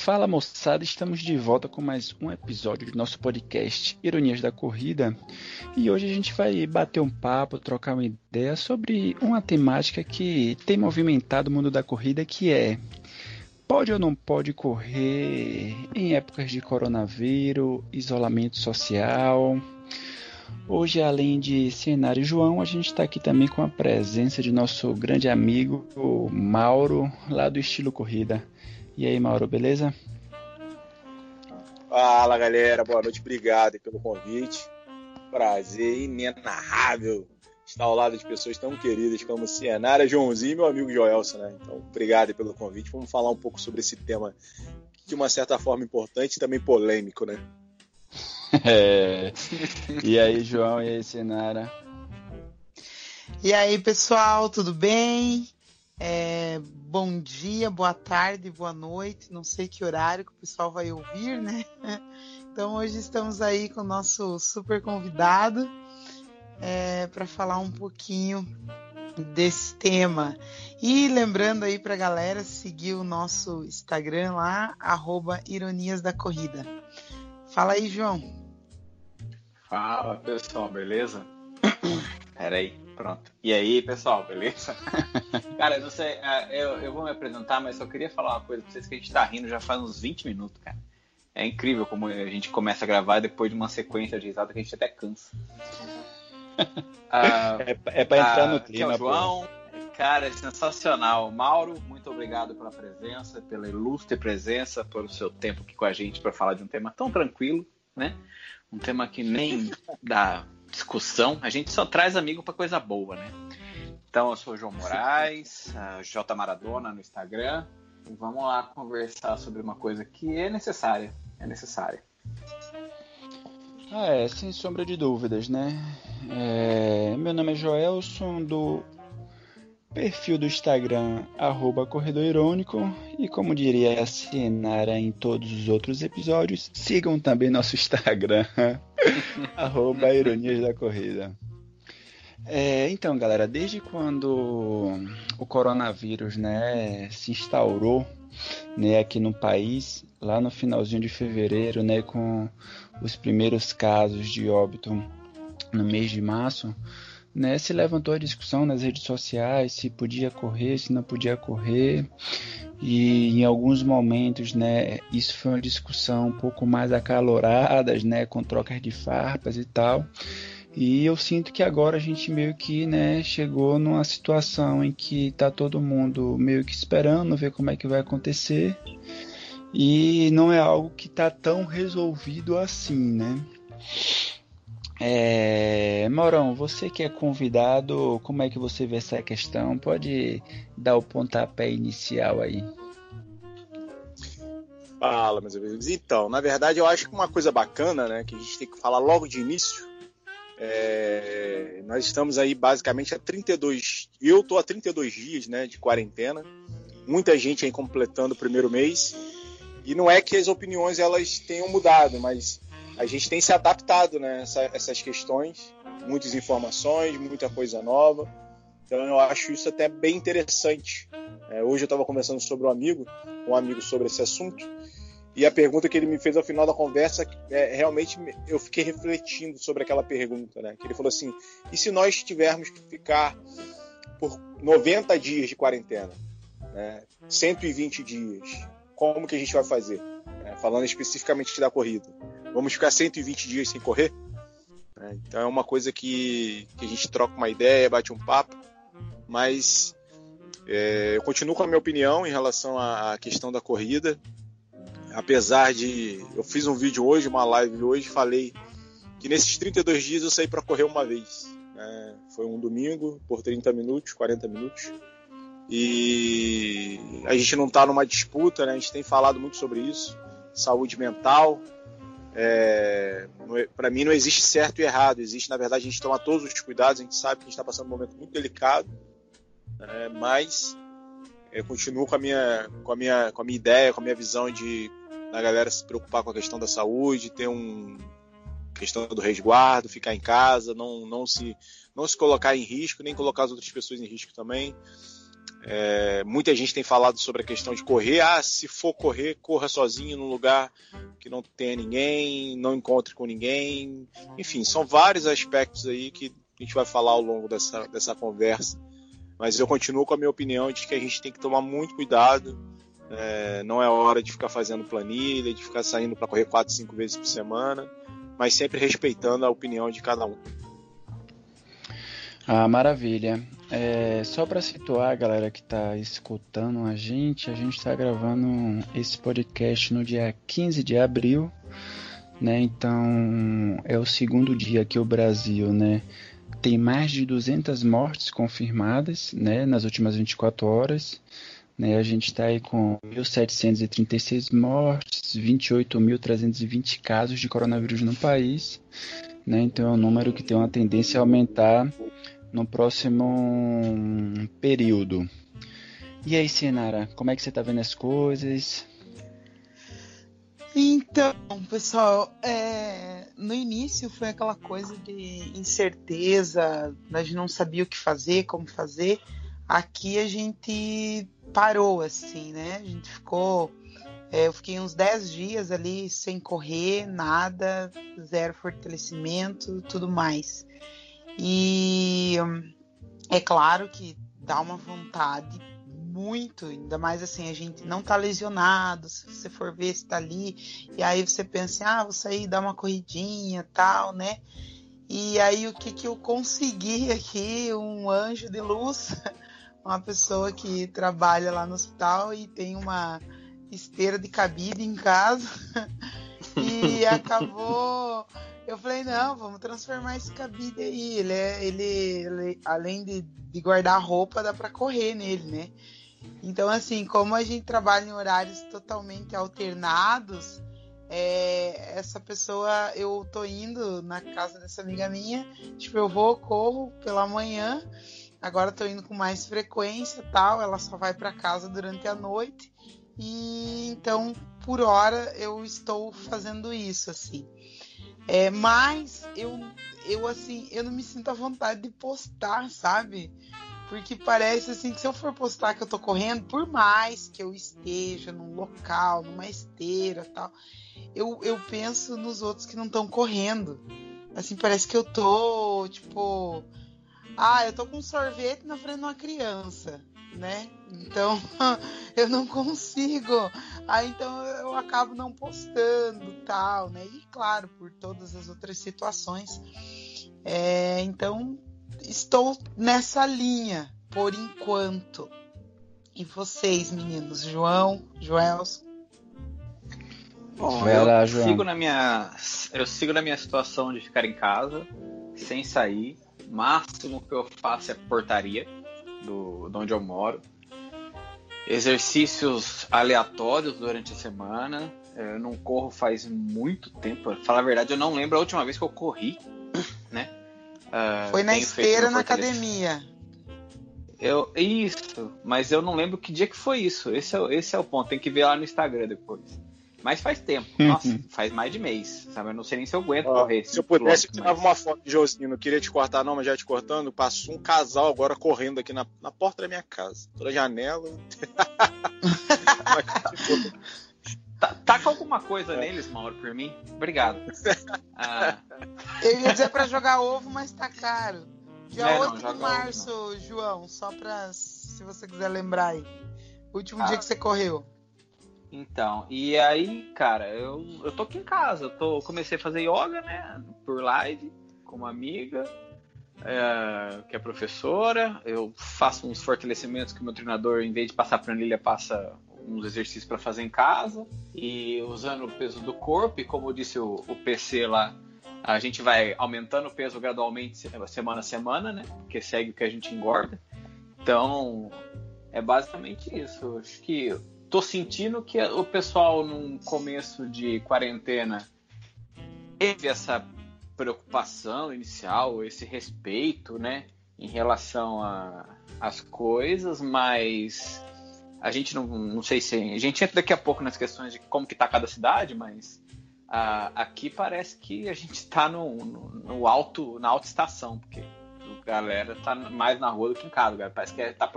Fala moçada, estamos de volta com mais um episódio do nosso podcast Ironias da Corrida e hoje a gente vai bater um papo, trocar uma ideia sobre uma temática que tem movimentado o mundo da corrida que é pode ou não pode correr em épocas de coronavírus, isolamento social. Hoje, além de Cenário João, a gente está aqui também com a presença de nosso grande amigo Mauro, lá do Estilo Corrida. E aí, Mauro, beleza? Fala, galera. Boa noite. Obrigado pelo convite. Prazer inenarrável estar ao lado de pessoas tão queridas como Cienara, Joãozinho e meu amigo Joelson, né? Então, obrigado pelo convite. Vamos falar um pouco sobre esse tema de uma certa forma importante e também polêmico, né? É. E aí, João, e aí, Cienara? E aí, pessoal, tudo bem? É, bom dia, boa tarde, boa noite. Não sei que horário que o pessoal vai ouvir, né? Então hoje estamos aí com o nosso super convidado é, para falar um pouquinho desse tema. E lembrando aí para a galera seguir o nosso Instagram lá, arroba Ironias da Corrida. Fala aí, João. Fala pessoal, beleza? Peraí. Pronto. E aí, pessoal, beleza? cara, não sei, é, eu, eu vou me apresentar, mas só queria falar uma coisa pra vocês que a gente tá rindo já faz uns 20 minutos, cara. É incrível como a gente começa a gravar depois de uma sequência de risada que a gente até cansa. ah, é, é pra entrar ah, no clima. Aqui é João, pô. cara, é sensacional. Mauro, muito obrigado pela presença, pela ilustre presença, pelo seu tempo aqui com a gente para falar de um tema tão tranquilo, né? Um tema que nem dá discussão, a gente só traz amigo para coisa boa, né? Então eu sou o João Moraes, J Maradona no Instagram, e vamos lá conversar sobre uma coisa que é necessária, é necessária. Ah, é, sem sombra de dúvidas, né? É, meu nome é Joelson, do perfil do Instagram, arroba Corredor Irônico, e como diria a Cienara em todos os outros episódios, sigam também nosso Instagram, arroba Ironias da Corrida. É, então, galera, desde quando o coronavírus né, se instaurou né, aqui no país, lá no finalzinho de fevereiro, né, com os primeiros casos de óbito no mês de março, né, se levantou a discussão nas redes sociais se podia correr, se não podia correr. E em alguns momentos, né, isso foi uma discussão um pouco mais acalorada, né, com trocas de farpas e tal. E eu sinto que agora a gente meio que, né, chegou numa situação em que tá todo mundo meio que esperando ver como é que vai acontecer. E não é algo que tá tão resolvido assim, né? É, Maurão, você que é convidado, como é que você vê essa questão? Pode dar o pontapé inicial aí. Fala, meus amigos. Então, na verdade, eu acho que uma coisa bacana, né, que a gente tem que falar logo de início, é, nós estamos aí basicamente a 32, eu tô a 32 dias, né, de quarentena. Muita gente aí completando o primeiro mês. E não é que as opiniões elas tenham mudado, mas a gente tem se adaptado né, essa, essas questões, muitas informações, muita coisa nova. Então eu acho isso até bem interessante. É, hoje eu estava conversando sobre um amigo, um amigo sobre esse assunto, e a pergunta que ele me fez ao final da conversa, é, realmente eu fiquei refletindo sobre aquela pergunta, né? Que ele falou assim: e se nós tivermos que ficar por 90 dias de quarentena, né? 120 dias, como que a gente vai fazer? Falando especificamente da corrida vamos ficar 120 dias sem correr? É, então é uma coisa que, que, a gente troca uma ideia, bate um papo, mas é, eu continuo com a minha opinião em relação à, à questão da corrida. Apesar de. Eu fiz um vídeo hoje, uma live hoje, falei que nesses 32 dias eu saí para correr uma vez. Né? Foi um domingo, por 30 minutos, 40 minutos. E a gente não está numa disputa, né? a gente tem falado muito sobre isso. Saúde mental, é, é para mim não existe certo e errado, existe na verdade a gente toma todos os cuidados, a gente sabe que a gente está passando um momento muito delicado, é, mas eu continuo com a minha com a minha com a minha ideia, com a minha visão de da galera se preocupar com a questão da saúde, ter um questão do resguardo, ficar em casa, não não se não se colocar em risco, nem colocar as outras pessoas em risco também. É, muita gente tem falado sobre a questão de correr. Ah, se for correr, corra sozinho num lugar que não tenha ninguém, não encontre com ninguém. Enfim, são vários aspectos aí que a gente vai falar ao longo dessa, dessa conversa. Mas eu continuo com a minha opinião de que a gente tem que tomar muito cuidado. É, não é hora de ficar fazendo planilha, de ficar saindo para correr quatro, cinco vezes por semana, mas sempre respeitando a opinião de cada um. Ah, maravilha. É, só para situar a galera que está escutando a gente, a gente está gravando esse podcast no dia 15 de abril, né? Então é o segundo dia que o Brasil, né, tem mais de 200 mortes confirmadas, né, nas últimas 24 horas. Né, a gente está aí com 1.736 mortes, 28.320 casos de coronavírus no país. Né, então é um número que tem uma tendência a aumentar no próximo período. E aí, Sinara, como é que você está vendo as coisas? Então, pessoal, é, no início foi aquela coisa de incerteza, a gente não sabia o que fazer, como fazer. Aqui a gente parou, assim, né? A gente ficou. É, eu fiquei uns 10 dias ali sem correr, nada, zero fortalecimento, tudo mais. E é claro que dá uma vontade muito, ainda mais assim, a gente não tá lesionado, se você for ver se tá ali, e aí você pensa, ah, vou sair dar uma corridinha, tal, né? E aí o que que eu consegui aqui, um anjo de luz, uma pessoa que trabalha lá no hospital e tem uma esteira de cabide em casa, e acabou eu falei, não, vamos transformar esse cabide aí. Ele, é, ele, ele além de, de guardar roupa, dá para correr nele, né? Então, assim, como a gente trabalha em horários totalmente alternados, é, essa pessoa, eu tô indo na casa dessa amiga minha, tipo, eu vou, corro pela manhã, agora tô indo com mais frequência tal, ela só vai para casa durante a noite, e então, por hora, eu estou fazendo isso, assim. É, mas eu, eu assim, eu não me sinto à vontade de postar, sabe? Porque parece assim que se eu for postar que eu tô correndo, por mais que eu esteja num local, numa esteira tal, eu, eu penso nos outros que não estão correndo. Assim, parece que eu tô, tipo, ah, eu tô com um sorvete na frente de uma criança né? Então eu não consigo. Aí então eu acabo não postando tal, né? E claro, por todas as outras situações. É, então estou nessa linha por enquanto. E vocês, meninos, João, Joelson? Bom, eu lá, sigo na minha eu sigo na minha situação de ficar em casa, sem sair. O máximo que eu faço é portaria do, de onde eu moro. Exercícios aleatórios durante a semana. Eu não corro faz muito tempo. Pra falar a verdade, eu não lembro a última vez que eu corri, né? Uh, Foi na esteira na academia. Eu, isso, mas eu não lembro que dia que foi isso. Esse é, esse é o ponto. Tem que ver lá no Instagram depois. Mas faz tempo. Uhum. Nossa, faz mais de mês. Sabe? Eu não sei nem se eu aguento correr. Se eu pudesse, eu tirava mas... uma foto de Josinho. Não queria te cortar, não, mas já te cortando. Passou um casal agora correndo aqui na, na porta da minha casa. Toda janela. Tá, tá, com alguma coisa é. neles, Mauro, por mim? Obrigado. Ah. Eu ia dizer pra jogar ovo, mas tá caro. Dia é, 8 de março, ovo, João, só pra se você quiser lembrar aí. Último ah. dia que você correu. Então, e aí, cara, eu, eu tô aqui em casa, eu tô, comecei a fazer yoga, né, por live, com uma amiga, é, que é professora, eu faço uns fortalecimentos que o meu treinador, em vez de passar planilha, passa uns exercícios para fazer em casa, e usando o peso do corpo, e como disse o, o PC lá, a gente vai aumentando o peso gradualmente semana a semana, né, porque segue o que a gente engorda, então é basicamente isso, acho que tô sentindo que o pessoal num começo de quarentena teve essa preocupação inicial, esse respeito, né, em relação às coisas, mas a gente não, não sei se a gente entra daqui a pouco nas questões de como que tá cada cidade, mas aqui parece que a gente está no, no, no, alto na alta estação, porque galera tá mais na rua do que em casa. Parece que é, tá,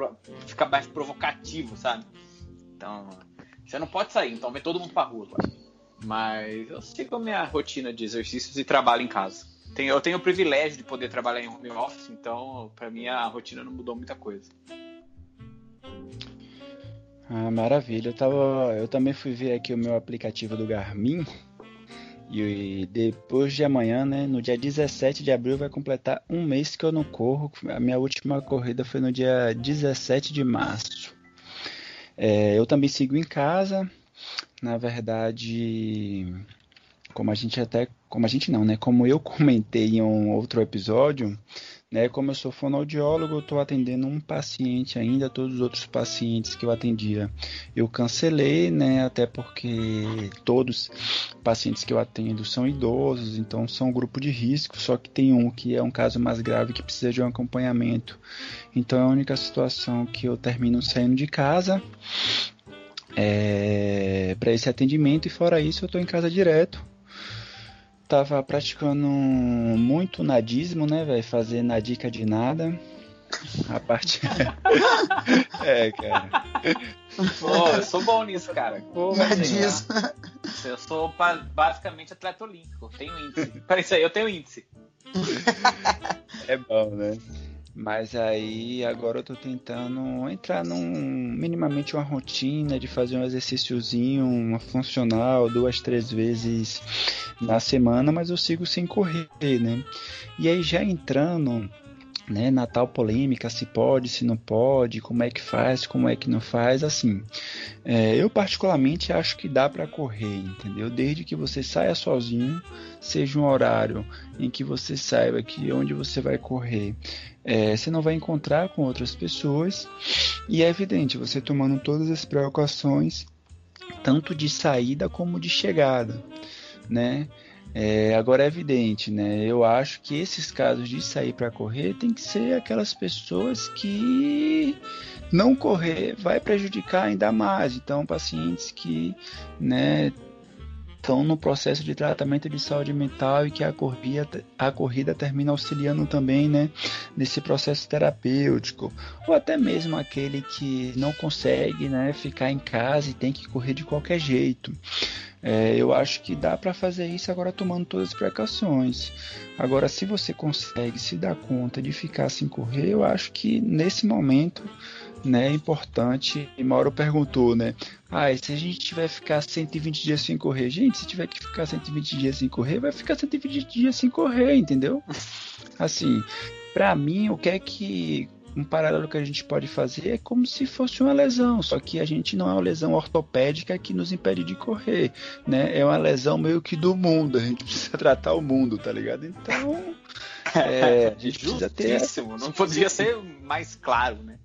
fica mais provocativo, sabe? Então, você não pode sair, então vem todo mundo pra rua. Mas eu sigo a minha rotina de exercícios e trabalho em casa. Tenho, eu tenho o privilégio de poder trabalhar em home office, então para mim a rotina não mudou muita coisa. Ah, maravilha. Eu, tava, eu também fui ver aqui o meu aplicativo do Garmin. E depois de amanhã, né, no dia 17 de abril, vai completar um mês que eu não corro. A minha última corrida foi no dia 17 de março. É, eu também sigo em casa. Na verdade, como a gente até. Como a gente não, né? Como eu comentei em um outro episódio, né? Como eu sou fonoaudiólogo, eu estou atendendo um paciente ainda, todos os outros pacientes que eu atendia eu cancelei, né? Até porque todos os pacientes que eu atendo são idosos, então são um grupo de risco, só que tem um que é um caso mais grave que precisa de um acompanhamento. Então é a única situação que eu termino saindo de casa é, para esse atendimento e fora isso eu estou em casa direto tava praticando muito nadismo, né, velho? Fazer na dica de nada. A parte. é, cara. Pô, eu sou bom nisso, cara. Porra, nadismo. Eu sou basicamente atleta olímpico. Tenho índice. Para isso aí, eu tenho índice. É bom, né? Mas aí agora eu tô tentando entrar num minimamente uma rotina de fazer um exercíciozinho, uma funcional, duas, três vezes na semana, mas eu sigo sem correr, né? E aí já entrando né, na tal polêmica, se pode, se não pode, como é que faz, como é que não faz, assim. É, eu particularmente acho que dá para correr, entendeu? Desde que você saia sozinho, seja um horário em que você saiba que onde você vai correr, é, você não vai encontrar com outras pessoas e é evidente você tomando todas as precauções, tanto de saída como de chegada, né? É, agora é evidente, né? Eu acho que esses casos de sair para correr tem que ser aquelas pessoas que não correr vai prejudicar ainda mais. Então, pacientes que, né, estão no processo de tratamento de saúde mental e que a corrida, a corrida termina auxiliando também né, nesse processo terapêutico, ou até mesmo aquele que não consegue né, ficar em casa e tem que correr de qualquer jeito. É, eu acho que dá para fazer isso agora tomando todas as precauções. Agora, se você consegue se dar conta de ficar sem correr, eu acho que nesse momento né, é importante. E Mauro perguntou, né? Ah, e se a gente tiver que ficar 120 dias sem correr? Gente, se tiver que ficar 120 dias sem correr, vai ficar 120 dias sem correr, entendeu? Assim, para mim, o que é que um paralelo que a gente pode fazer é como se fosse uma lesão, só que a gente não é uma lesão ortopédica que nos impede de correr, né? É uma lesão meio que do mundo, a gente precisa tratar o mundo, tá ligado? Então, é, a gente precisa ter. Não poderia ser mais claro, né?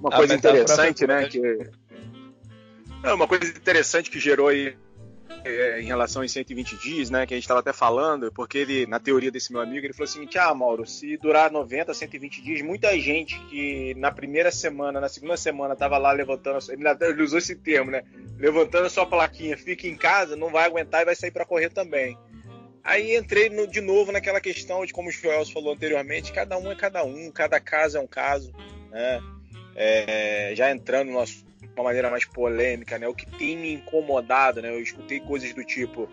Uma coisa interessante, né? Que... Não, uma coisa interessante que gerou aí é, em relação aos 120 dias, né, que a gente estava até falando, porque ele, na teoria desse meu amigo, ele falou assim: ah, Mauro, se durar 90, 120 dias, muita gente que na primeira semana, na segunda semana, estava lá levantando, ele usou esse termo, né, levantando a sua plaquinha, fica em casa, não vai aguentar e vai sair para correr também. Aí entrei no, de novo naquela questão de como o Joel falou anteriormente, cada um é cada um, cada caso é um caso, né? É, já entrando assunto uma maneira mais polêmica, né? O que tem me incomodado, né? Eu escutei coisas do tipo: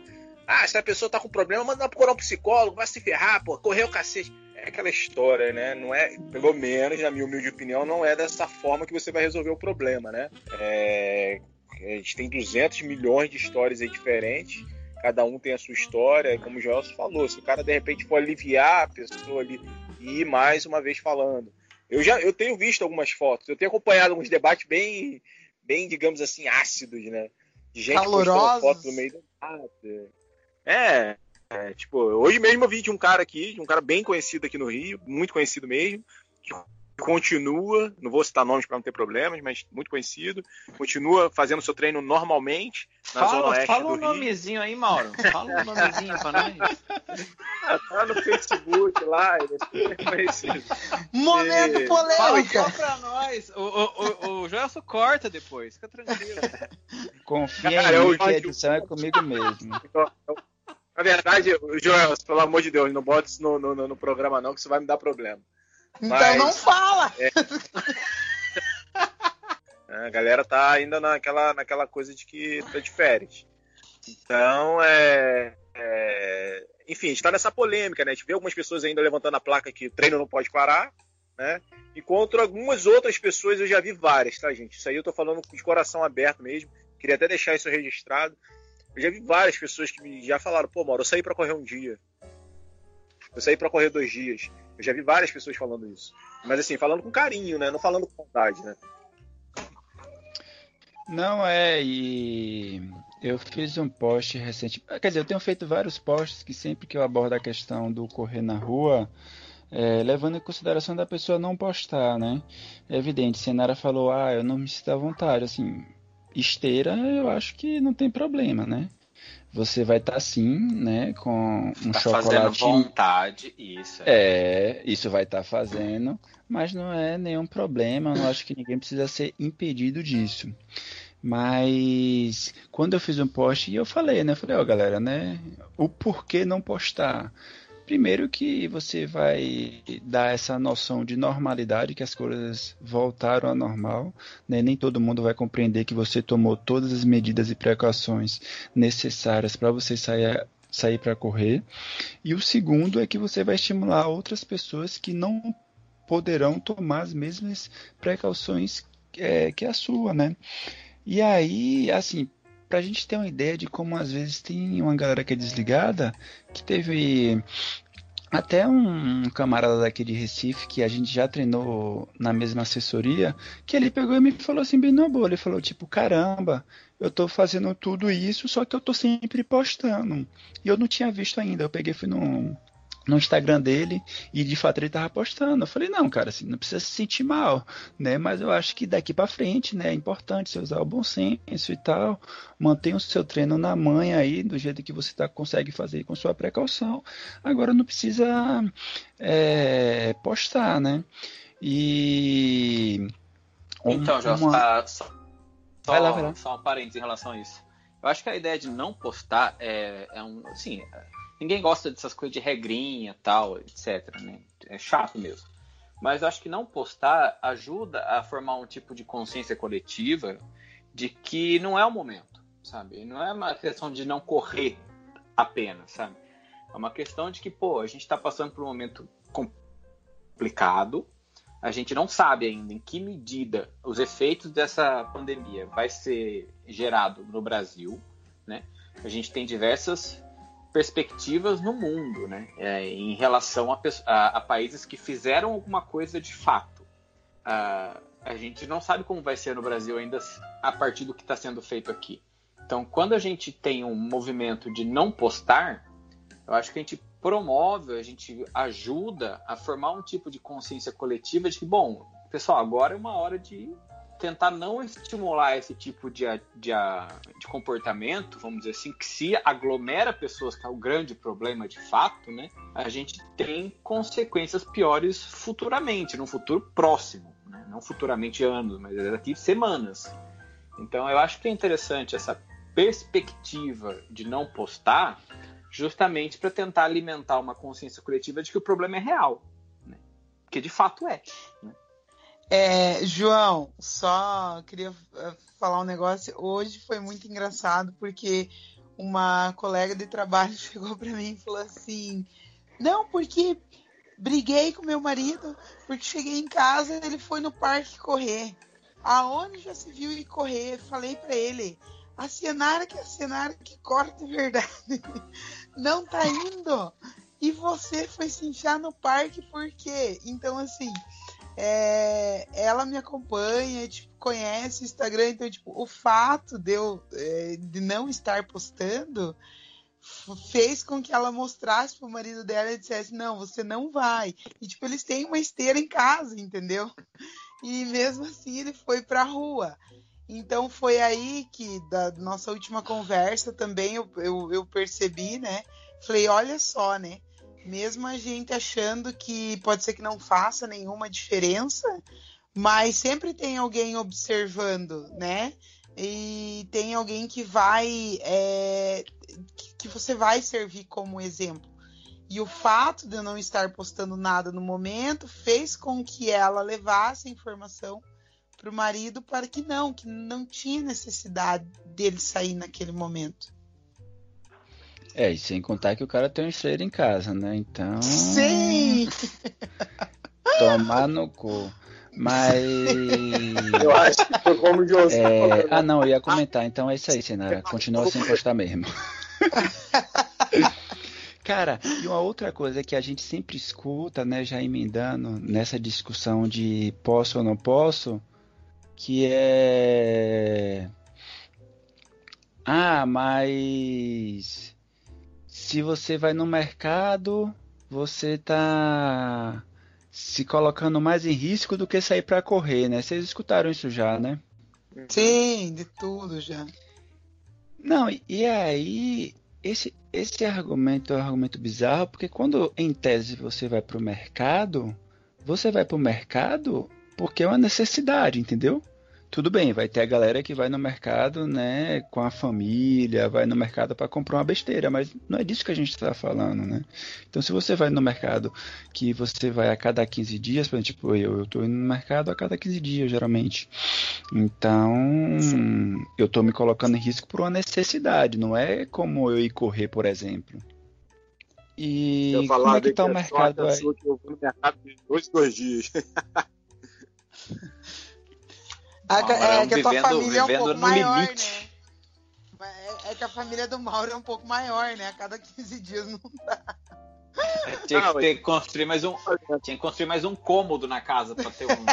ah, se a pessoa tá com problema, manda procurar um psicólogo, vai se ferrar, pô, correu o cacete. É aquela história, né? Não é, pelo menos, na minha humilde opinião, não é dessa forma que você vai resolver o problema, né? É, a gente tem 200 milhões de histórias aí diferentes, cada um tem a sua história, como o Gelson falou, se o cara de repente for aliviar a pessoa ali e ir mais uma vez falando. Eu já eu tenho visto algumas fotos, eu tenho acompanhado alguns debates bem bem, digamos assim, ácidos, né? De gente postando foto no meio do nada. É, é, tipo, hoje mesmo eu vi de um cara aqui, de um cara bem conhecido aqui no Rio, muito conhecido mesmo, que continua, não vou citar nomes para não ter problemas, mas muito conhecido, continua fazendo seu treino normalmente na fala, zona oeste fala do um nomezinho aí, Mauro. Fala um nomezinho para nós. tá no Facebook lá, ele é conhecido. Momento e... polêmica. Fala para nós. O, o, o, o Gelson corta depois, fica tranquilo. Confia Cara, em mim que a edição é comigo mesmo. Na verdade, Joel, pelo amor de Deus, não bota isso no, no, no programa não, que isso vai me dar problema. Então Mas, não fala! É... a galera tá ainda naquela, naquela coisa de que tá de férias. Então, é, é... enfim, a gente tá nessa polêmica, né? A gente vê algumas pessoas ainda levantando a placa que treino não pode parar, né? E contra algumas outras pessoas eu já vi várias, tá, gente? Isso aí eu tô falando de coração aberto mesmo. Queria até deixar isso registrado. Eu já vi várias pessoas que já falaram, pô, Mauro, eu saí para correr um dia. Eu saí para correr dois dias. Eu já vi várias pessoas falando isso. Mas assim, falando com carinho, né? Não falando com vontade, né? Não é, e eu fiz um post recente. Quer dizer, eu tenho feito vários posts que sempre que eu abordo a questão do correr na rua, é, levando em consideração da pessoa não postar, né? É evidente, Senara falou, ah, eu não me sinto à vontade, assim, esteira, eu acho que não tem problema, né? Você vai estar tá, sim, né, com um tá chocolate. Fazendo vontade, isso. É, é isso vai estar tá fazendo, mas não é nenhum problema. Eu não acho que ninguém precisa ser impedido disso. Mas quando eu fiz um post, eu falei, né? Eu falei, ó, oh, galera, né? O porquê não postar? Primeiro que você vai dar essa noção de normalidade, que as coisas voltaram ao normal, né? nem todo mundo vai compreender que você tomou todas as medidas e precauções necessárias para você sair sair para correr. E o segundo é que você vai estimular outras pessoas que não poderão tomar as mesmas precauções é, que a sua, né? E aí, assim, para a gente ter uma ideia de como às vezes tem uma galera que é desligada, que teve até um camarada daqui de Recife, que a gente já treinou na mesma assessoria, que ele pegou e me falou assim, bem no boa, ele falou tipo, caramba, eu tô fazendo tudo isso, só que eu tô sempre postando. E eu não tinha visto ainda, eu peguei fui no, no Instagram dele e de fato ele tava postando. Eu falei, não, cara, assim, não precisa se sentir mal, né? Mas eu acho que daqui para frente, né, é importante você usar o bom senso e tal, mantenha o seu treino na manha aí, do jeito que você tá, consegue fazer com sua precaução. Agora não precisa é, postar, né? E então, já uma... só, vai lá, vai lá. só um parênteses em relação a isso. Eu acho que a ideia de não postar é, é um, assim, Ninguém gosta dessas coisas de regrinha, tal, etc. Né? É chato mesmo. Mas eu acho que não postar ajuda a formar um tipo de consciência coletiva de que não é o momento, sabe? Não é uma questão de não correr apenas, sabe? É uma questão de que, pô, a gente está passando por um momento complicado, a gente não sabe ainda em que medida os efeitos dessa pandemia vai ser gerado no Brasil, né? A gente tem diversas perspectivas no mundo, né? É, em relação a, a, a, países que fizeram alguma coisa de fato. A gente não sabe como vai ser no Brasil ainda a partir do que está sendo feito aqui. Então, quando a gente tem um movimento de não postar, eu acho que a gente promove, a gente ajuda a formar um tipo de consciência coletiva de que, bom, pessoal, agora é uma hora de tentar não estimular esse tipo de, de, de, comportamento, vamos dizer assim, que se aglomera pessoas, que é o grande problema de fato, né, a gente tem consequências piores futuramente, num futuro próximo, né, não futuramente anos, mas daqui semanas. Então eu acho que é interessante essa perspectiva de não postar, justamente para tentar alimentar uma consciência coletiva de que o problema é real, né, que de fato é. Né? É, João, só queria é, falar um negócio. Hoje foi muito engraçado porque uma colega de trabalho chegou para mim e falou assim: Não, porque briguei com meu marido, porque cheguei em casa ele foi no parque correr. Aonde já se viu ele correr? Falei para ele: A Senara que é a Senara que corre de verdade. Não tá indo. E você foi se no parque por quê? Então, assim é, ela me acompanha, tipo, conhece o Instagram, então, tipo, o fato de eu é, de não estar postando fez com que ela mostrasse pro marido dela e dissesse, não, você não vai. E, tipo, eles têm uma esteira em casa, entendeu? E mesmo assim ele foi pra rua. Então foi aí que, da nossa última conversa também, eu, eu, eu percebi, né? Falei, olha só, né? mesmo a gente achando que pode ser que não faça nenhuma diferença, mas sempre tem alguém observando, né? E tem alguém que vai é, que você vai servir como exemplo. E o fato de eu não estar postando nada no momento fez com que ela levasse a informação para o marido para que não, que não tinha necessidade dele sair naquele momento. É, e sem contar que o cara tem um estreiro em casa, né? Então. Sim! Tomar no cu. Mas. Eu acho que foi como o José É... falou, né? Ah, não, eu ia comentar. Então é isso aí, Senara. Continua sem postar mesmo. Cara, e uma outra coisa que a gente sempre escuta, né, já emendando nessa discussão de posso ou não posso, que é. Ah, mas. Se você vai no mercado, você tá se colocando mais em risco do que sair pra correr, né? Vocês escutaram isso já, né? Sim, de tudo já. Não, e- e aí, esse, esse argumento é um argumento bizarro, porque quando em tese você vai pro mercado, você vai pro mercado porque é uma necessidade, entendeu? Tudo bem, vai ter a galera que vai no mercado, né, com a família, vai no mercado para comprar uma besteira, mas não é disso que a gente está falando, né? Então, se você vai no mercado que você vai a cada 15 dias, por exemplo, tipo, eu, eu tô indo no mercado a cada 15 dias, geralmente. Então, eu tô me colocando em risco por uma necessidade, não é como eu ir correr, por exemplo. E Eu como é que tá o a mercado é aí? eu vou no mercado de dois, dois dias. Ah, é que a tua vivendo- família é um vivendo pouco no maior, limite. né? É, é que a família do Mauro é um pouco maior, né? A cada 15 dias não Tinha Ah, que ter, construir mais um, tinha que construir mais um cômodo na casa pra ter um.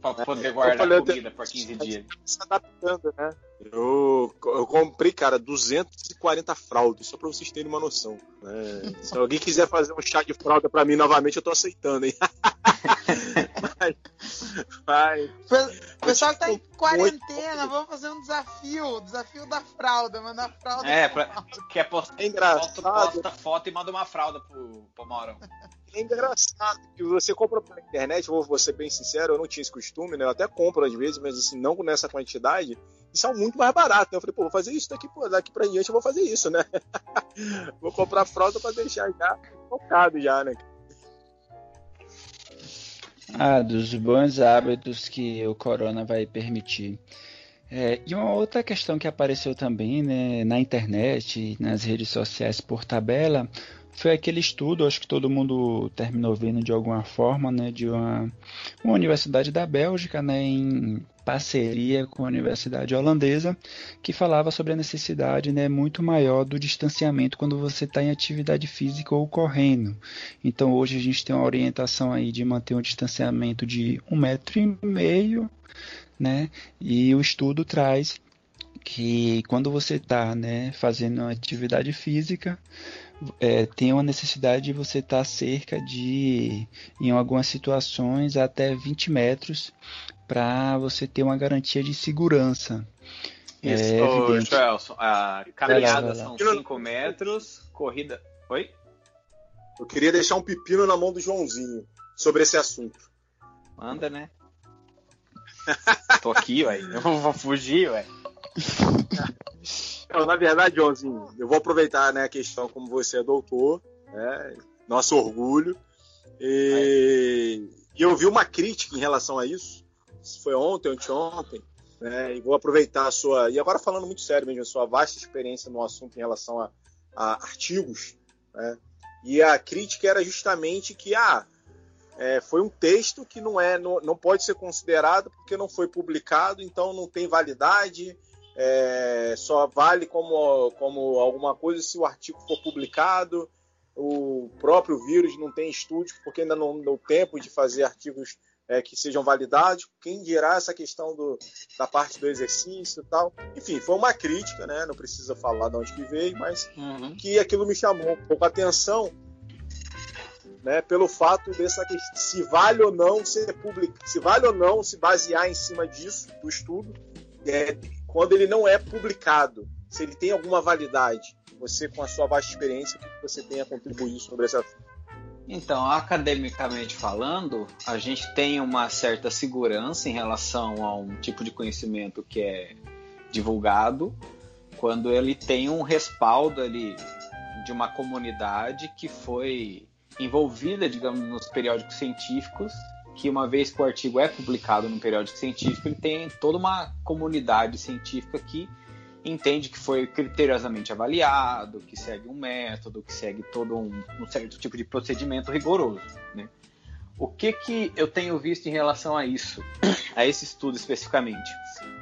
pra poder guardar comida por 15 dias. se adaptando, né? Eu, eu comprei, cara, 240 fraldas, só pra vocês terem uma noção. né? Se alguém quiser fazer um chá de fralda pra mim novamente, eu tô aceitando, hein? Mas- mas- O pessoal tá em quarentena, vamos fazer um desafio. o Desafio da fralda, mandar fralda. É, pra, quer postar, É engraçado. posta, posta foto e manda uma fralda pro, pro Maurão. É engraçado que você compra pela internet, vou ser bem sincero, eu não tinha esse costume, né? Eu até compro às vezes, mas assim, não nessa quantidade. São muito mais barato. Né? Eu falei, pô, vou fazer isso daqui, pô, daqui pra diante eu vou fazer isso, né? vou comprar fralda pra deixar já focado já, né? Ah, dos bons hábitos que o corona vai permitir. É, e uma outra questão que apareceu também, né, na internet, nas redes sociais por tabela, foi aquele estudo, acho que todo mundo terminou vendo de alguma forma, né, de uma, uma universidade da Bélgica, né, em parceria com a universidade holandesa, que falava sobre a necessidade, né, muito maior do distanciamento quando você está em atividade física ou correndo. Então hoje a gente tem uma orientação aí de manter um distanciamento de um metro e meio, né? E o estudo traz que quando você está, né, fazendo uma atividade física, é, tem uma necessidade de você estar cerca de, em algumas situações, até 20 metros para você ter uma garantia de segurança. Isso, É Ô, evidente. Joelson, a Vai caminhada lá, vai lá. são 5 metros, corrida. Oi? Eu queria deixar um pepino na mão do Joãozinho sobre esse assunto. Manda, né? Tô aqui, ué. Eu vou fugir, ué. Não, na verdade, Joãozinho, eu vou aproveitar né, a questão como você é doutor, né, nosso orgulho. E, e eu vi uma crítica em relação a isso. Foi ontem, anteontem. Né, e vou aproveitar a sua. E agora falando muito sério mesmo, a sua vasta experiência no assunto em relação a, a artigos. Né, e a crítica era justamente que ah, é, foi um texto que não, é, não, não pode ser considerado porque não foi publicado, então não tem validade é, só vale como, como alguma coisa se o artigo for publicado. O próprio vírus não tem estúdio, porque ainda não deu tempo de fazer artigos é, que sejam validados. Quem dirá essa questão do, da parte do exercício e tal. Enfim, foi uma crítica, né? não precisa falar de onde que veio, mas Uhum. que aquilo me chamou um pouco a atenção. Né, pelo fato dessa questão, se vale ou não ser publicado, se vale ou não se basear em cima disso, do estudo, é, quando ele não é publicado, se ele tem alguma validade. Você, com a sua vasta experiência, o que você tem a contribuir sobre esse assunto? Então, academicamente falando, a gente tem uma certa segurança em relação a um tipo de conhecimento que é divulgado quando ele tem um respaldo ali de uma comunidade que foi envolvida, digamos, nos periódicos científicos, que uma vez que o artigo é publicado num periódico científico, ele tem toda uma comunidade científica que entende que foi criteriosamente avaliado, que segue um método, que segue todo um, um certo tipo de procedimento rigoroso. Né? O que, que eu tenho visto em relação a isso, a esse estudo especificamente?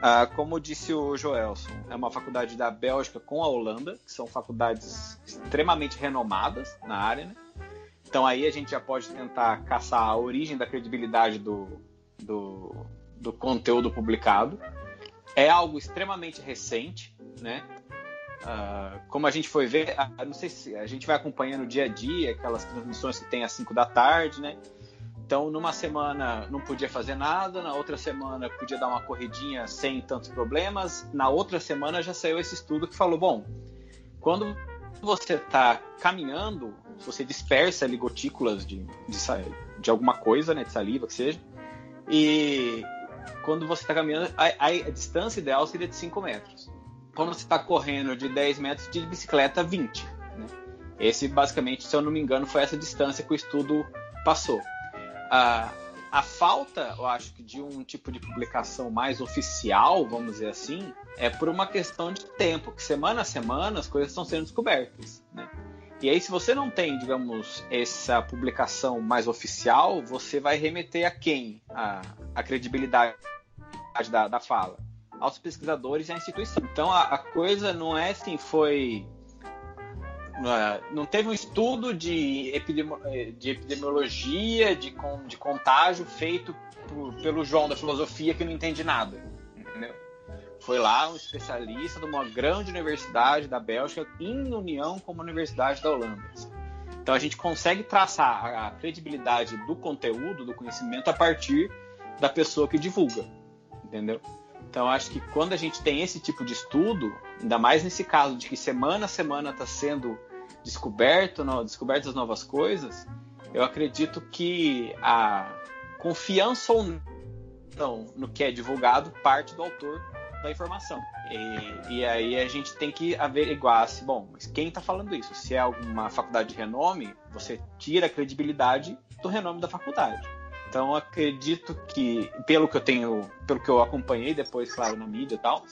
Ah, como disse o Joelson, é uma faculdade da Bélgica com a Holanda, que são faculdades extremamente renomadas na área. Né? Então aí a gente já pode tentar caçar a origem da credibilidade do, do, do conteúdo publicado é algo extremamente recente, né? Uh, como a gente foi ver, uh, não sei se a gente vai acompanhando dia a dia aquelas transmissões que tem às 5 da tarde, né? Então, numa semana não podia fazer nada, na outra semana podia dar uma corridinha sem tantos problemas, na outra semana já saiu esse estudo que falou: bom, quando você está caminhando, você dispersa ali gotículas de, de, de alguma coisa, né, de saliva que seja, e quando você está caminhando, a, a, distância ideal seria de 5 metros. Quando você está correndo de 10 metros de bicicleta, 20. Né? Esse, basicamente, se eu não me engano, foi essa distância que o estudo passou. A, a falta, eu acho que de um tipo de publicação mais oficial, vamos dizer assim, é por uma questão de tempo, que semana a semana as coisas estão sendo descobertas. Né? E aí, se você não tem, digamos, essa publicação mais oficial, você vai remeter a quem? A, a credibilidade da, da fala? Aos pesquisadores e à instituição. Então, a, a coisa não é assim, foi. Não teve um estudo de, de epidemiologia, de, de contágio feito por, pelo João da filosofia que não entende nada. Entendeu? Foi lá um especialista de uma grande universidade da Bélgica em união com uma universidade da Holanda. Então a gente consegue traçar a credibilidade do conteúdo, do conhecimento, a partir da pessoa que divulga, entendeu? Então acho que quando a gente tem esse tipo de estudo, ainda mais nesse caso de que semana a semana está sendo descoberto, no, descobertas novas coisas, eu acredito que a confiança ou não no que é divulgado parte do autor da informação. E, e, aí a gente tem que averiguar se, bom, mas quem está falando isso? Se é alguma faculdade de renome, você tira a credibilidade do renome da faculdade. Então acredito que, pelo que eu tenho, pelo que eu acompanhei depois, claro, na mídia e tal,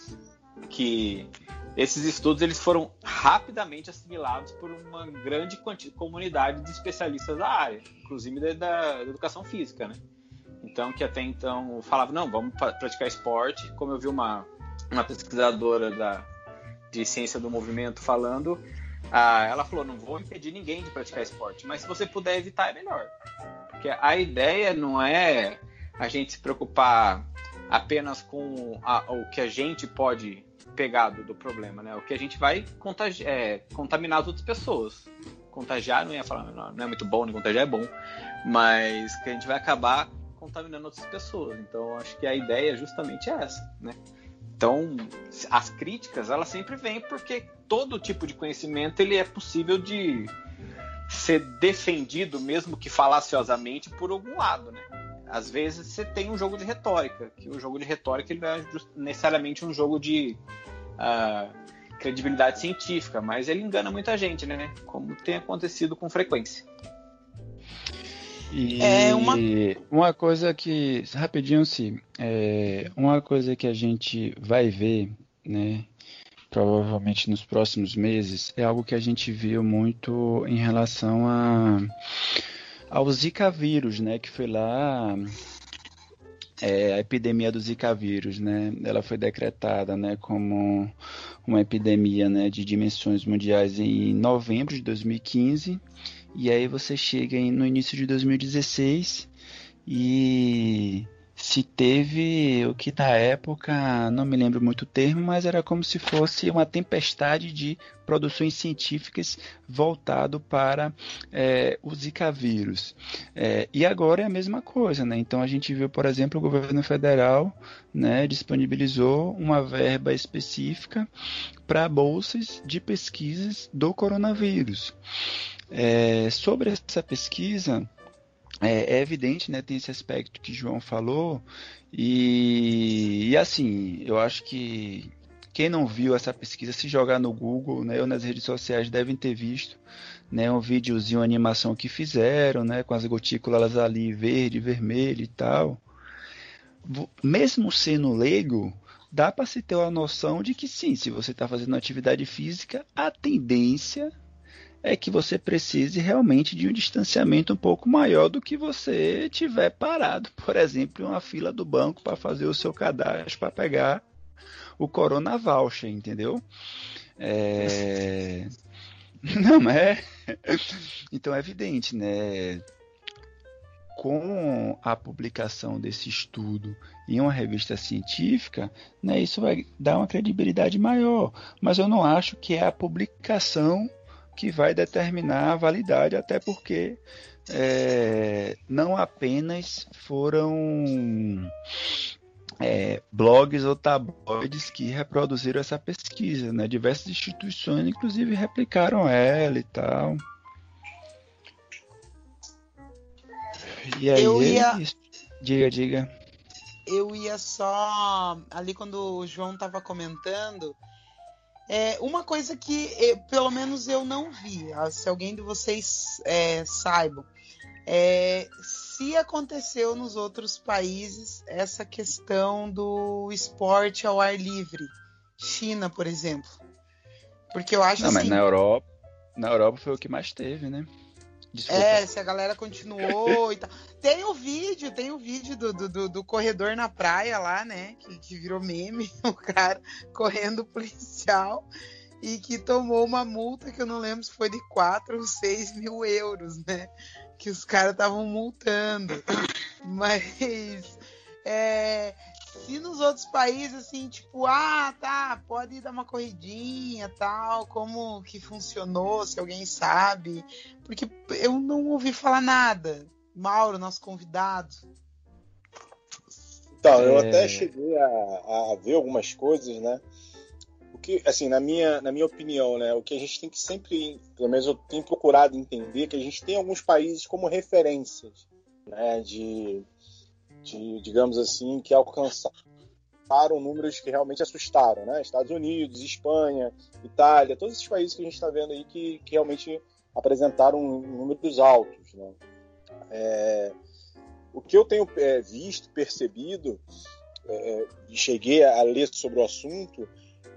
que esses estudos eles foram rapidamente assimilados por uma grande comunidade de especialistas da área, inclusive da, da educação física, né? Então, que até então falava, não, vamos praticar esporte. Como eu vi uma, uma pesquisadora da, de ciência do movimento falando, ah, ela falou: não vou impedir ninguém de praticar esporte, mas se você puder evitar, é melhor. Porque a ideia não é a gente se preocupar apenas com a, o que a gente pode pegar do, problema, né? O que a gente vai contagi é, contaminar as outras pessoas. Contagiar não ia falar, não, é muito bom, nem contagiar é bom, mas que a gente vai acabar contaminando outras pessoas. Então, acho que a ideia é justamente essa, né? Então, as críticas, elas sempre vêm porque todo tipo de conhecimento ele é possível de ser defendido, mesmo que falaciosamente, por algum lado, né? Às vezes você tem um jogo de retórica, que o jogo de retórica ele não é necessariamente um jogo de uh, credibilidade científica, mas ele engana muita gente, né? Como tem acontecido com frequência. E é uma... uma coisa que, rapidinho, sim, é, uma coisa que a gente vai ver, né, provavelmente nos próximos meses, é algo que a gente viu muito em relação a, ao Zika vírus, né, que foi lá é, a epidemia do Zika vírus, né? Ela foi decretada, né, como uma epidemia, né, de dimensões mundiais em novembro de 2015 e aí você chega no início de 2016 e se teve o que na época, não me lembro muito o termo, mas era como se fosse uma tempestade de produções científicas voltado para é, o Zika vírus. É, e agora é a mesma coisa, né? Então a gente viu, por exemplo, o governo federal né, disponibilizou uma verba específica para bolsas de pesquisas do coronavírus. É, sobre essa pesquisa, é, é, evidente, né, tem esse aspecto que João falou, e, e, assim, eu acho que quem não viu essa pesquisa, se jogar no Google né, ou nas redes sociais, devem ter visto né, um videozinho, uma animação que fizeram, né, com as gotículas ali verde, vermelho e tal. Mesmo sendo leigo, dá para se ter uma noção de que sim, se você está fazendo atividade física, a tendência é que você precise realmente de um distanciamento um pouco maior do que você tiver parado, por exemplo, em uma fila do banco para fazer o seu cadastro para pegar o Corona Voucher, entendeu? É... Não, é. Então é evidente, né? Com a publicação desse estudo em uma revista científica, né, isso vai dar uma credibilidade maior. Mas eu não acho que é a publicação que vai determinar a validade, até porque é, não apenas foram é, blogs ou tabloides que reproduziram essa pesquisa, né? Diversas instituições, inclusive, replicaram ela e tal. E aí, eu ia... diga, diga. Eu ia só ali quando o João estava comentando, é, uma coisa que eu, pelo menos eu não vi, se alguém de vocês é, saibam, é, se aconteceu nos outros países essa questão do esporte ao ar livre, China, por exemplo. Porque eu acho Não, assim. Mas na Europa, na Europa foi o que mais teve, né? Desculpa. É, se a galera continuou e tal. Tem o vídeo, tem o vídeo do, do, do corredor na praia lá, né? Que, que virou meme, o cara correndo policial e que tomou uma multa que eu não lembro se foi de 4 ou 6 mil euros, né? que os caras estavam multando. Mas é, se nos outros países, assim, tipo, ah, tá, pode dar uma corridinha, tal, como que funcionou, se alguém sabe. Porque eu não ouvi falar nada. Mauro, nosso convidado. Então, eu é... até cheguei a, a ver algumas coisas, né? que, assim, na minha, na minha opinião, né, o que a gente tem que sempre, pelo menos eu tenho procurado entender, que a gente tem alguns países como referências, né, de, de digamos assim, que alcançaram números que realmente assustaram, né, Estados Unidos, Espanha, Itália, todos esses países que a gente está vendo aí que, que realmente apresentaram números altos, né. É, o que eu tenho é, visto, percebido, é, cheguei a ler sobre o assunto,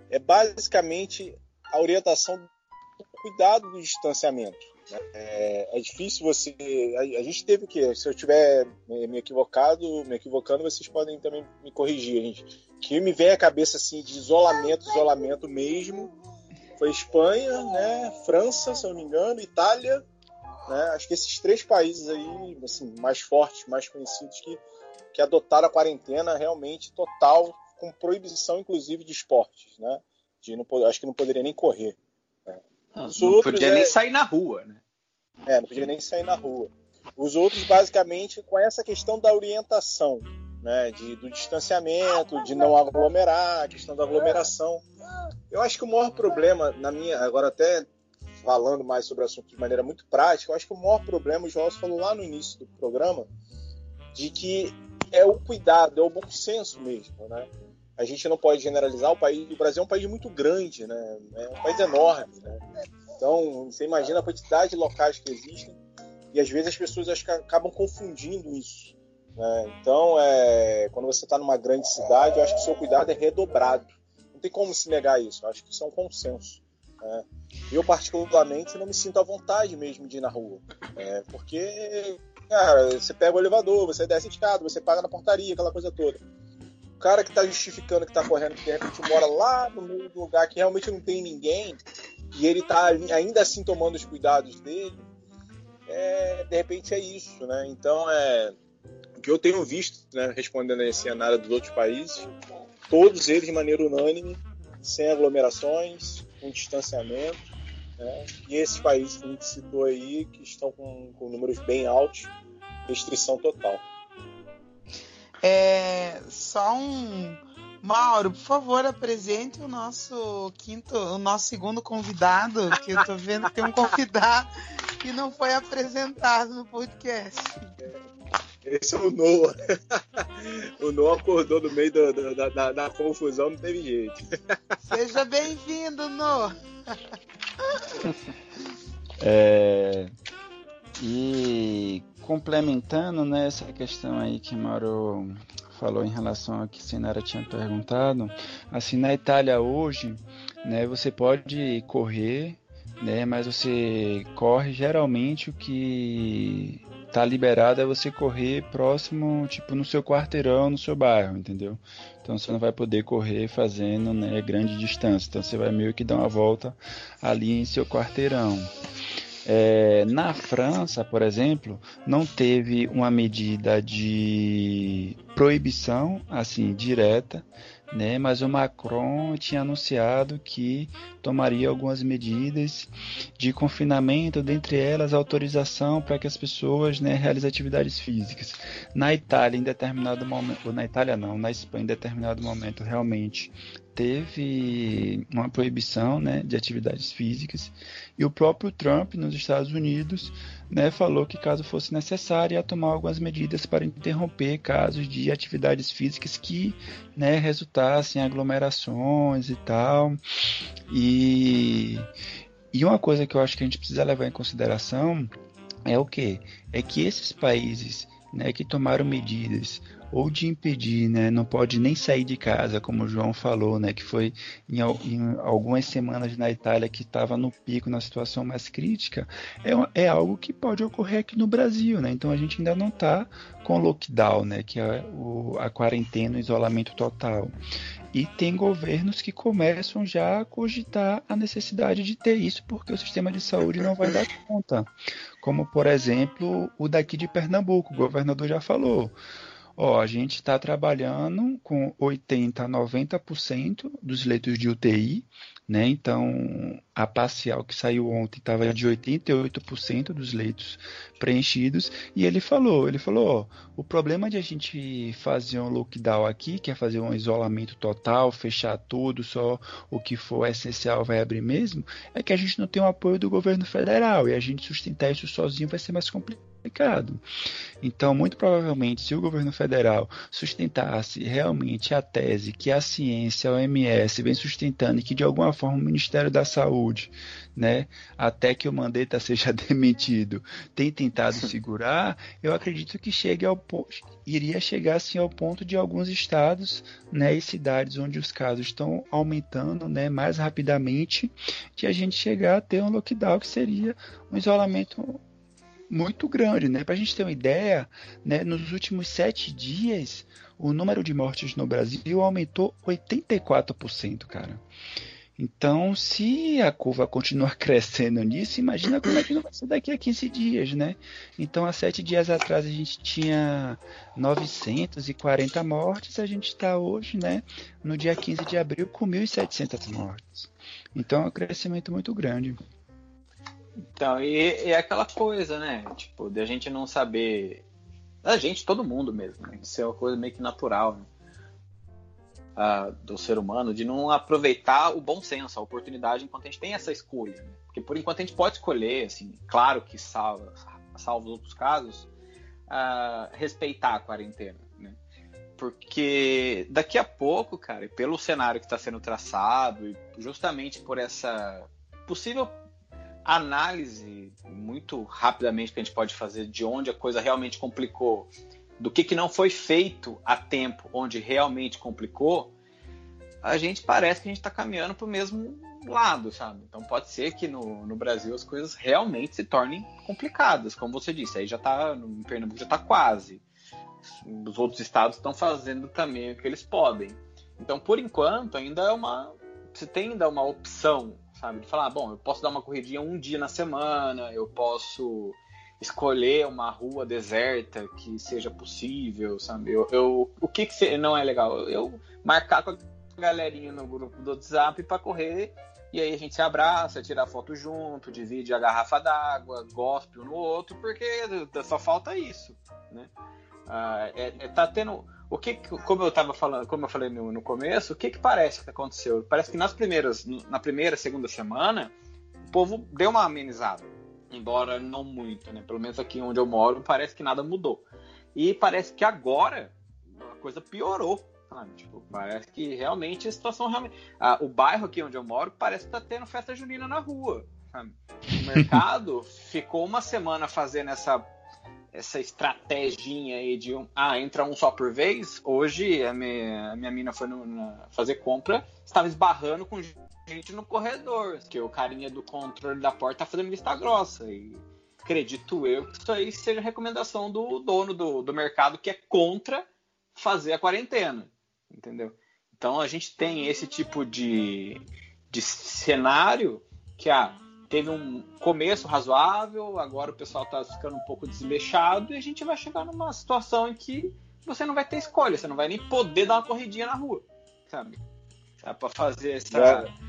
é basicamente a orientação do cuidado do distanciamento. É, é, difícil você. A, a, gente teve o quê? Se eu estiver me equivocado, me equivocando, vocês podem também me corrigir. Gente. Que me vem à cabeça assim de isolamento, isolamento mesmo. Foi Espanha, né? França, se eu não me engano, Itália. Né? Acho que esses três países aí, assim, mais fortes, mais conhecidos, que, que adotaram a quarentena realmente total com proibição, inclusive, de esportes, né? De não, acho que não poderia nem correr. Não, não podia é... nem sair na rua, né? É, não podia nem sair na rua. Os outros, basicamente, com essa questão da orientação, né? De, do distanciamento, de não aglomerar, a questão da aglomeração. Eu acho que o maior problema, na minha, agora até falando mais sobre o assunto de maneira muito prática, eu acho que o maior problema, o João falou lá no início do programa, de que é o cuidado, é o bom senso mesmo, né? A gente não pode generalizar o país. O Brasil é um país muito grande, né? É um país enorme, né? Então, você imagina a quantidade de locais que existem e às vezes as pessoas acabam confundindo isso. Né? Então, é, quando você está numa grande cidade, eu acho que o seu cuidado é redobrado. Não tem como se negar isso. Eu acho que isso é um consenso. Né? Eu, particularmente, não me sinto à vontade mesmo de ir na rua. É, porque, cara, você pega o elevador, você desce a escada, você paga na portaria, aquela coisa toda cara que tá justificando que tá correndo, que de repente mora lá no meio do lugar que realmente não tem ninguém, e ele tá ainda assim tomando os cuidados dele, é, de repente é isso, né? Então é o que eu tenho visto, né, respondendo esse cenário dos outros países, todos eles de maneira unânime, sem aglomerações, com distanciamento, né? e esses países que a gente citou aí, que estão com, com números bem altos, restrição total. É, só um. Mauro, por favor, apresente o nosso quinto, o nosso segundo convidado, que eu tô vendo que tem um convidado que não foi apresentado no podcast. Esse é o Noah. o Noah acordou no meio da, da, da, da confusão, não teve jeito. Seja bem-vindo, Noah. é, e complementando né, essa questão aí que Mauro falou em relação ao que a Sinara tinha perguntado, assim na Itália hoje, né, você pode correr, né, mas você corre geralmente o que tá liberado é você correr próximo, tipo no seu quarteirão, no seu bairro, entendeu? Então você não vai poder correr fazendo, né, grande distância. Então você vai meio que dar uma volta ali em seu quarteirão. É, na França, por exemplo, não teve uma medida de proibição assim direta, né? Mas o Macron tinha anunciado que tomaria algumas medidas de confinamento, dentre elas autorização para que as pessoas, né, realizem atividades físicas. Na Itália, em determinado momento, ou na Itália não, na Espanha, em determinado momento, realmente teve uma proibição né, de atividades físicas. E o próprio Trump nos Estados Unidos né, falou que caso fosse necessário ia tomar algumas medidas para interromper casos de atividades físicas que né, resultassem em aglomerações e tal. E, e uma coisa que eu acho que a gente precisa levar em consideração é o que é que esses países né, que tomaram medidas ou de impedir, né? Não pode nem sair de casa, como o João falou, né? Que foi em, em algumas semanas na Itália que estava no pico, na situação mais crítica, é, é algo que pode ocorrer aqui no Brasil, né? Então a gente ainda não está com lockdown, né? Que é o, a quarentena, o isolamento total. E tem governos que começam já a cogitar a necessidade de ter isso, porque o sistema de saúde não vai dar conta. Como, por exemplo, o daqui de Pernambuco, o governador já falou. Ó, a gente está trabalhando com 80 a 90% dos leitos de UTI, né? Então, a parcial que saiu ontem estava de 88% dos leitos preenchidos, e ele falou, ele falou, ó, o problema de a gente fazer um lockdown aqui, que é fazer um isolamento total, fechar tudo, só o que for essencial vai abrir mesmo, é que a gente não tem o apoio do governo federal, e a gente sustentar isso sozinho vai ser mais complicado. Então, muito provavelmente, se o governo federal sustentasse realmente a tese que a ciência, a OMS, vem sustentando e que de alguma forma o Ministério da Saúde, né, até que o Mandetta seja demitido, tem tentado segurar, eu acredito que chegue ao iria chegar assim ao ponto de alguns estados, né, e cidades onde os casos estão aumentando, né, mais rapidamente, de a gente chegar a ter um lockdown que seria um isolamento muito grande, né? Para a gente ter uma ideia, né, nos últimos sete dias, o número de mortes no Brasil aumentou 84%, cara. Então, se a curva continuar crescendo nisso, imagina como é que não vai ser daqui a 15 dias, né? Então, há sete dias atrás a gente tinha 940 mortes, a gente está hoje, né, no dia 15 de abril, com 1.700 mortes. Então, é um crescimento muito grande. Então, e, e é aquela coisa, né? Tipo, de a gente não saber. A gente, todo mundo mesmo, né? Isso é uma coisa meio que natural, né? Uh, do ser humano, de não aproveitar o bom senso, a oportunidade, enquanto a gente tem essa escolha. Né? Porque por enquanto a gente pode escolher, assim, claro que salva, os outros casos, uh, respeitar a quarentena. Né? Porque daqui a pouco, cara, pelo cenário que está sendo traçado, e justamente por essa possível análise muito rapidamente que a gente pode fazer de onde a coisa realmente complicou, do que, que não foi feito a tempo onde realmente complicou, a gente parece que a gente está caminhando para o mesmo lado, sabe? Então pode ser que no, no Brasil as coisas realmente se tornem complicadas, como você disse. Aí já está no Pernambuco já está quase. Os outros estados estão fazendo também o que eles podem. Então, por enquanto, ainda é uma. Você tem ainda uma opção sabe? De falar, ah, bom, eu posso dar uma corridinha um dia na semana, eu posso escolher uma rua deserta que seja possível, sabe? Eu, eu o que, que não é legal? Eu marcar com a galerinha no grupo do WhatsApp para correr e aí a gente se abraça, tira foto junto, divide a garrafa d'água, gospe um no outro, porque só falta isso, né? Ah, é, é, tá tendo o que, como eu estava falando, como eu falei no, no, começo, o que, que parece que aconteceu? Parece que nas primeiras, na primeira, segunda semana, o povo deu uma amenizada, embora não muito, né? Pelo menos aqui onde eu moro, parece que nada mudou. E parece que agora a coisa piorou. Sabe? Tipo, parece que realmente a situação realmente. Ah, o bairro aqui onde eu moro parece que tá tendo festa junina na rua. Sabe? O mercado ficou uma semana fazendo essa essa estratégia aí de um, ah, entra um só por vez. Hoje a minha, a minha mina foi no, na, fazer compra, estava esbarrando com gente no corredor, que o carinha do controle da porta tá fazendo vista grossa. E acredito eu que isso aí seja recomendação do dono do, do mercado que é contra fazer a quarentena. Entendeu? Então a gente tem esse tipo de, de cenário que ah, teve um começo razoável, agora o pessoal está ficando um pouco desleixado e a gente vai chegar numa situação em que você não vai ter escolha, você não vai nem poder dar uma corridinha na rua, sabe? Para fazer essa, é.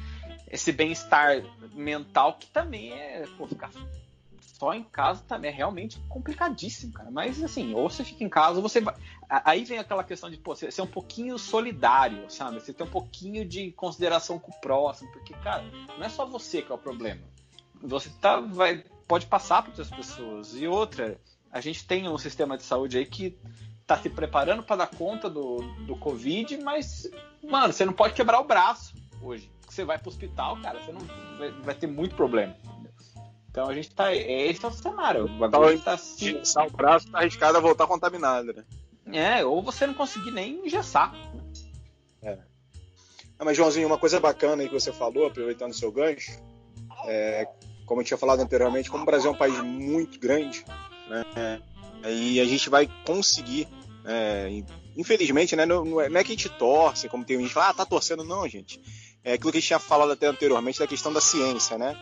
Esse bem-estar mental que também é pô, ficar só em casa também é realmente complicadíssimo, cara. Mas assim, ou você fica em casa, ou você vai. Aí vem aquela questão de pô, ser um pouquinho solidário, sabe? Você ter um pouquinho de consideração com o próximo, porque, cara, não é só você que é o problema. Você tá, vai, pode passar para outras pessoas. E outra, a gente tem um sistema de saúde aí que tá se preparando para dar conta do, do Covid, mas, mano, você não pode quebrar o braço hoje. Você vai pro hospital, cara, você não vai, vai ter muito problema. Então a gente tá. Esse é o cenário. Agora a gente tá assim. Engessar o braço tá arriscado a voltar contaminado, né? É, ou você não conseguir nem engessar. É. Ah, mas, Joãozinho, uma coisa bacana aí que você falou, aproveitando o seu gancho, é, como eu tinha falado anteriormente, como o Brasil é um país muito grande, né? E a gente vai conseguir, é, infelizmente, né? Não, é, não é que a gente torce, como tem gente que fala, ah, tá torcendo, não, gente. É aquilo que a gente tinha falado até anteriormente da questão da ciência, né?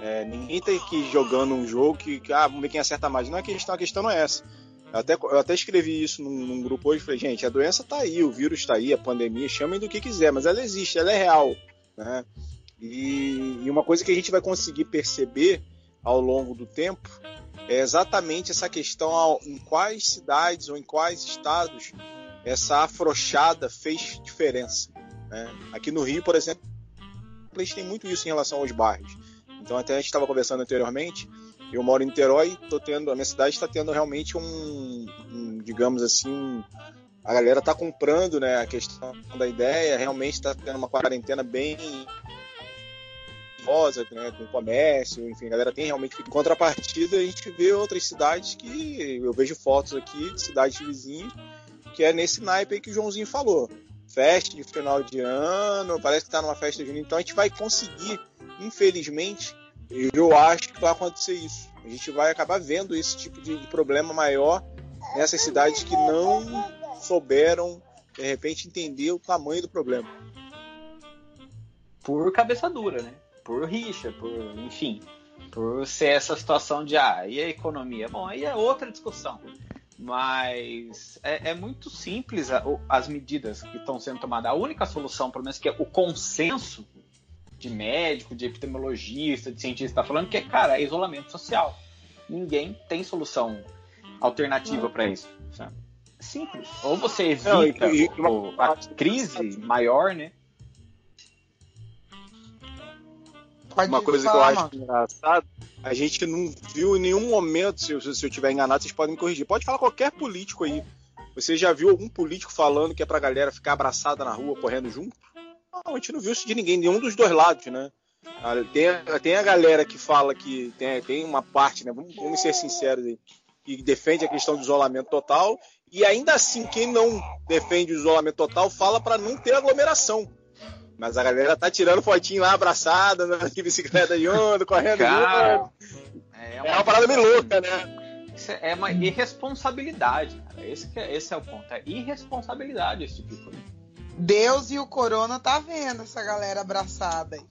É, ninguém tem que ir jogando um jogo que, ah, vamos ver quem acerta mais. Não é questão, a questão não é essa. Eu até, eu até escrevi isso num, num grupo hoje, falei, gente, a doença tá aí, o vírus tá aí, a pandemia, chamem do que quiser, mas ela existe, ela é real, né? E, e uma coisa que a gente vai conseguir perceber ao longo do tempo é exatamente essa questão ao, em quais cidades ou em quais estados essa afrouxada fez diferença. Né? Aqui no Rio, por exemplo, a gente tem muito isso em relação aos bairros. Então até a gente estava conversando anteriormente, eu moro em Niterói, tô tendo, a minha cidade está tendo realmente um, um, digamos assim, a galera está comprando, né, a questão da ideia, realmente está tendo uma quarentena bem rosa, né, com comércio, enfim, a galera tem realmente. Em contrapartida, a gente vê outras cidades que eu vejo fotos aqui de cidades vizinhas, que é nesse naipe aí que o Joãozinho falou. Festa de final de ano, parece que está numa festa junina, então a gente vai conseguir infelizmente, eu acho que vai acontecer isso. A gente vai acabar vendo esse tipo de, problema maior nessas cidades que não souberam, de repente, entender o tamanho do problema. Por cabeça dura, né? Por rixa, por, enfim, por ser essa situação de, ah, e a economia? Bom, aí é outra discussão. Mas é, é muito simples a, as medidas que estão sendo tomadas. A única solução, pelo menos, que é o consenso de médico, de epidemiologista, de cientista está falando, que é, cara, é isolamento social. Ninguém tem solução alternativa para isso. Sabe? Simples. Ou você evita Não, e, e, a crise maior, né? Pode uma coisa falar, que eu acho engraçado, a gente não viu em nenhum momento, se, se eu estiver enganado, vocês podem me corrigir. Pode falar qualquer político aí. Você já viu algum político falando que é pra galera ficar abraçada na rua, correndo junto? Não, a gente não viu isso de ninguém, nenhum dos dois lados, né? Ah, tem, tem a galera que fala que tem, tem uma parte, né? Vamos, vamos ser sinceros aí, que defende a questão do isolamento total, e ainda assim, quem não defende o isolamento total fala para não ter aglomeração. Mas a galera tá tirando fotinho lá, abraçada, na bicicleta de onda, correndo. Cara, é, uma... é uma parada meio louca, né? Isso é uma irresponsabilidade, cara. Esse, é, esse é o ponto. É irresponsabilidade esse tipo de coisa. Deus e o Corona tá vendo essa galera abraçada aí.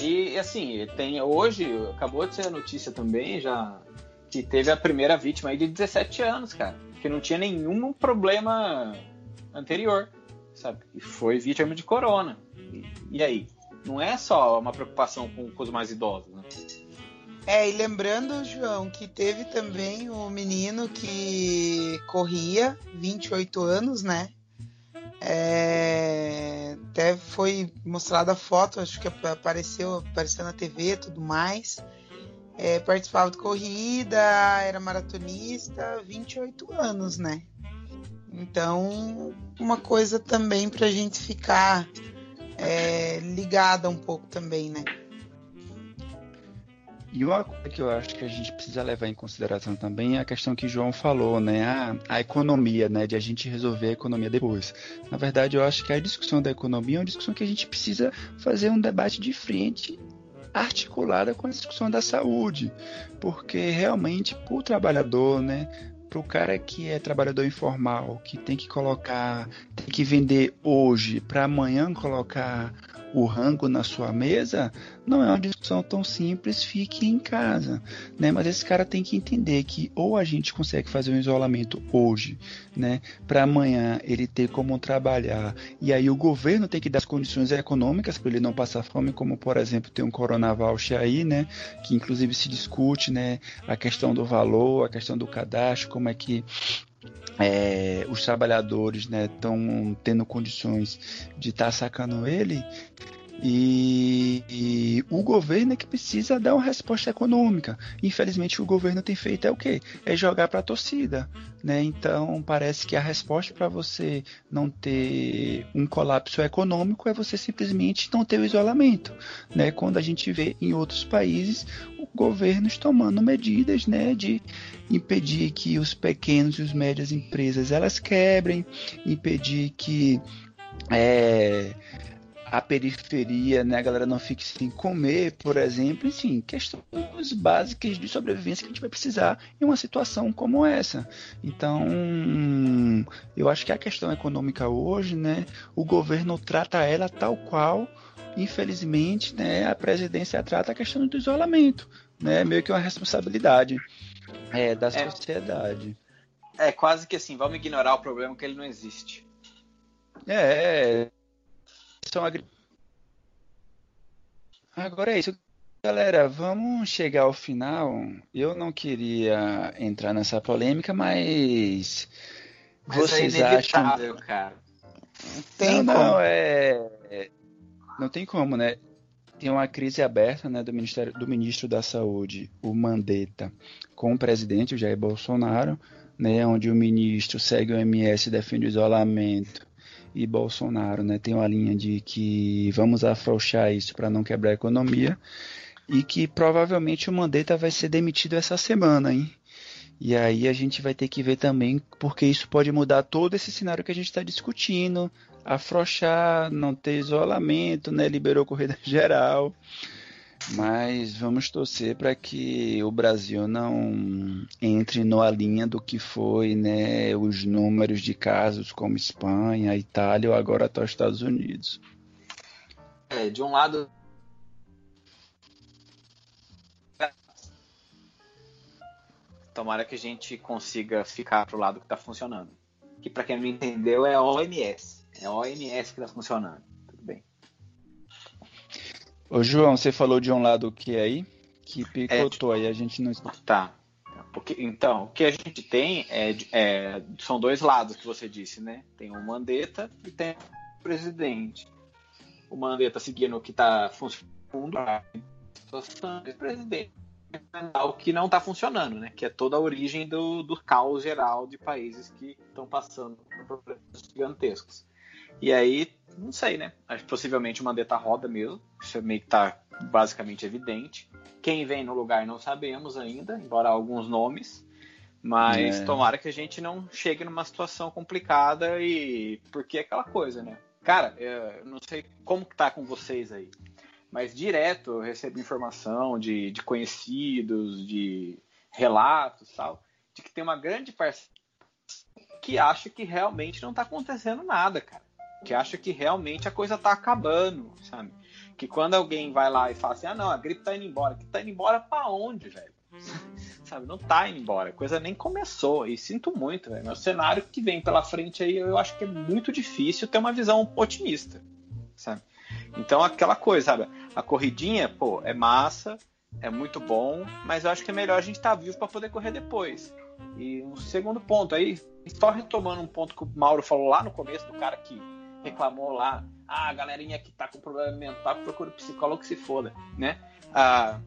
E assim, tem hoje, acabou de ser a notícia também, já que teve a primeira vítima aí de 17 anos, cara, que não tinha nenhum problema anterior, sabe? E foi vítima de corona. E, e aí? Não é só uma preocupação com, com os mais idosos, né? É, e lembrando, João, que teve também o um menino que corria, 28 anos, né? É, até foi mostrada a foto, acho que apareceu, apareceu na TV e tudo mais. é, participava de corrida, era maratonista, 28 anos, né? Então, uma coisa também para a gente ficar é, ligada um pouco também, né? E uma coisa que eu acho que a gente precisa levar em consideração também é a questão que João falou, né? A, a economia, né? De a gente resolver a economia depois. Na verdade, eu acho que a discussão da economia é uma discussão que a gente precisa fazer um debate de frente articulada com a discussão da saúde, porque realmente para o trabalhador, né, para o cara que é trabalhador informal, que tem que colocar, tem que vender hoje para amanhã colocar o rango na sua mesa, não é uma discussão tão simples, fique em casa, né? Mas esse cara tem que entender que ou a gente consegue fazer um isolamento hoje, né, para amanhã ele ter como trabalhar, e aí o governo tem que dar as condições econômicas para ele não passar fome, como por exemplo tem um Corona Voucher aí, né, que inclusive se discute, né, a questão do valor, a questão do cadastro, como é que é, os trabalhadores estão né, tendo condições de estar tá sacando ele e, e, o governo é que precisa dar uma resposta econômica. Infelizmente, o governo tem feito é o quê? É jogar para a torcida. Né? Então, parece que a resposta para você não ter um colapso econômico é você simplesmente não ter o isolamento. Né? Quando a gente vê em outros países governos tomando medidas né, de impedir que os pequenos e os médias empresas elas quebrem, impedir que é, a periferia, né, a galera não fique sem comer, por exemplo, enfim, questões básicas de sobrevivência que a gente vai precisar em uma situação como essa. Então, eu acho que a questão econômica hoje, né, o governo trata ela tal qual, infelizmente, né, a presidência trata a questão do isolamento, né, meio que uma responsabilidade é, da é, sociedade. É quase que assim, vamos ignorar o problema que ele não existe. É, agri... Agora é isso. Galera, vamos chegar ao final. Eu não queria entrar nessa polêmica, mas, mas é vocês é acham? Cara. Tem não, não é... é, não tem como, né? Tem uma crise aberta, né, do Ministério do Ministro da Saúde, o Mandetta, com o presidente o Jair Bolsonaro, né, onde o ministro segue o MS, defende o isolamento e Bolsonaro, né? Tem uma linha de que vamos afrouxar isso para não quebrar a economia e que provavelmente o Mandetta vai ser demitido essa semana, hein? E aí a gente vai ter que ver também, porque isso pode mudar todo esse cenário que a gente está discutindo, afrouxar, não ter isolamento, né? Liberou corrida geral. Mas vamos torcer para que o Brasil não entre na linha do que foi né, os números de casos como Espanha, Itália ou agora até os Estados Unidos. É, de um lado. Tomara que a gente consiga ficar pro lado que está funcionando. Que para quem não entendeu é a OMS. É a OMS que está funcionando. Ô João, você falou de um lado o que aí? Que picotou é, aí, a gente não Tá. Porque, então, o que a gente tem é, é, são dois lados que você disse, né? Tem o Mandetta e tem o presidente. O Mandetta seguindo o que está funcionando, a situação do presidente o que não está funcionando, né? Que é toda a origem do, do caos geral de países que estão passando por problemas gigantescos. E aí, não sei, né? Acho que possivelmente o Mandetta roda mesmo. Isso é meio que tá basicamente evidente. Quem vem no lugar não sabemos ainda, embora alguns nomes. Mas é. tomara que a gente não chegue numa situação complicada e. Porque é aquela coisa, né? Cara, eu não sei como que tá com vocês aí. Mas direto eu recebo informação de, de conhecidos, de relatos tal, de que tem uma grande parcela que acha que realmente não está acontecendo nada, cara que acha que realmente a coisa tá acabando, sabe? Que quando alguém vai lá e fala assim, ah não, a gripe tá indo embora, que tá indo embora para onde, velho? sabe, não tá indo embora, a coisa nem começou, e sinto muito, velho. O cenário que vem pela frente aí, eu acho que é muito difícil ter uma visão otimista, sabe? Então aquela coisa, sabe? A corridinha, pô, é massa, é muito bom, mas eu acho que é melhor a gente estar tá vivo para poder correr depois. E um segundo ponto aí, só retomando um ponto que o Mauro falou lá no começo do cara que reclamou lá, ah, a galerinha que tá com problema mental procura psicólogo que se foda, né? Ah,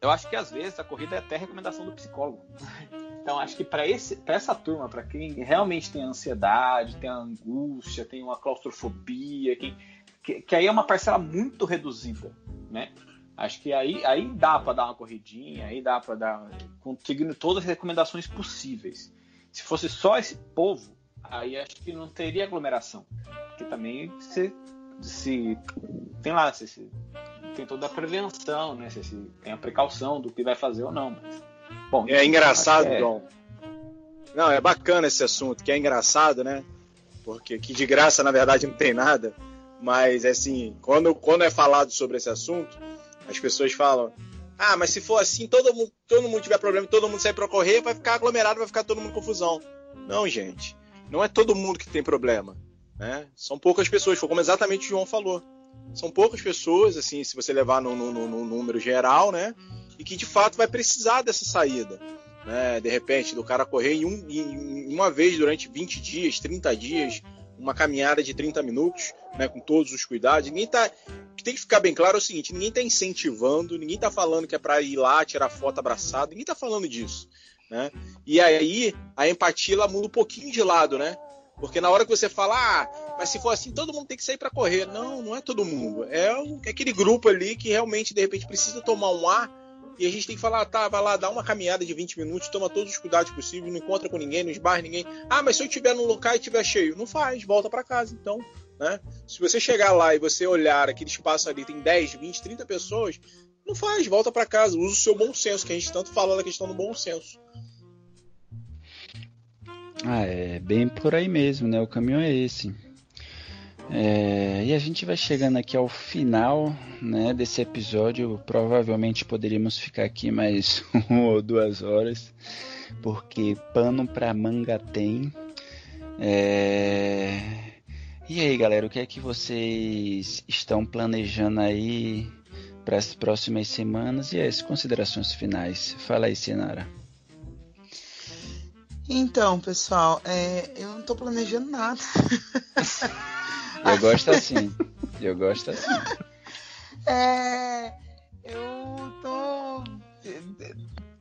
eu acho que às vezes a corrida é até recomendação do psicólogo. Então acho que para essa turma, para quem realmente tem ansiedade, tem angústia, tem uma claustrofobia, quem, que, que, aí é uma parcela muito reduzida, né? Acho que aí, aí dá para dar uma corridinha, aí dá para dar conseguindo todas as recomendações possíveis. Se fosse só esse povo, aí acho que não teria aglomeração, porque também se, se tem lá se, se tem toda a prevenção, né? Se, se, tem a precaução do que vai fazer ou não. Mas, bom, é engraçado, é... Dom. Não, é bacana esse assunto, que é engraçado, né? Porque que de graça, na verdade, não tem nada. Mas, assim, quando, quando é falado sobre esse assunto, as pessoas falam: ah, mas se for assim, todo mundo, todo mundo tiver problema, todo mundo sair para correr, vai ficar aglomerado, vai ficar todo mundo confusão. Não, gente. Não é todo mundo que tem problema. Né? São poucas pessoas, foi como exatamente o João falou. São poucas pessoas, assim, se você levar no, no, no número geral, né? E que de fato vai precisar dessa saída. Né? De repente, do cara correr em, um, em uma vez durante 20 dias, 30 dias, uma caminhada de 30 minutos, né, com todos os cuidados. Ninguém tá. Tem que ficar bem claro é o seguinte: ninguém está incentivando, ninguém está falando que é para ir lá tirar foto abraçado, ninguém está falando disso. Né? E aí a empatia ela muda um pouquinho de lado, né? Porque na hora que você fala, ah, mas se for assim, todo mundo tem que sair para correr. Não, não é todo mundo. É, é aquele grupo ali que realmente, de repente, precisa tomar um ar e a gente tem que falar, tá, vai lá, dá uma caminhada de 20 minutos, toma todos os cuidados possíveis, não encontra com ninguém, não esbarra ninguém. Ah, mas se eu estiver num local e estiver cheio, não faz, volta para casa, então. Né? Se você chegar lá e você olhar aquele espaço ali, tem 10, 20, 30 pessoas, não faz, volta para casa, usa o seu bom senso, que a gente tanto fala da questão do bom senso. Ah, é bem por aí mesmo, né? O caminho é esse. É, e a gente vai chegando aqui ao final né, desse episódio. Provavelmente poderíamos ficar aqui mais uma ou duas horas, porque pano para manga tem. É... E aí, galera, o que é que vocês estão planejando aí para as próximas semanas e as considerações finais? Fala aí, Sinara. Então, pessoal, é, eu não tô planejando nada. eu gosto assim. Eu gosto assim. É, eu tô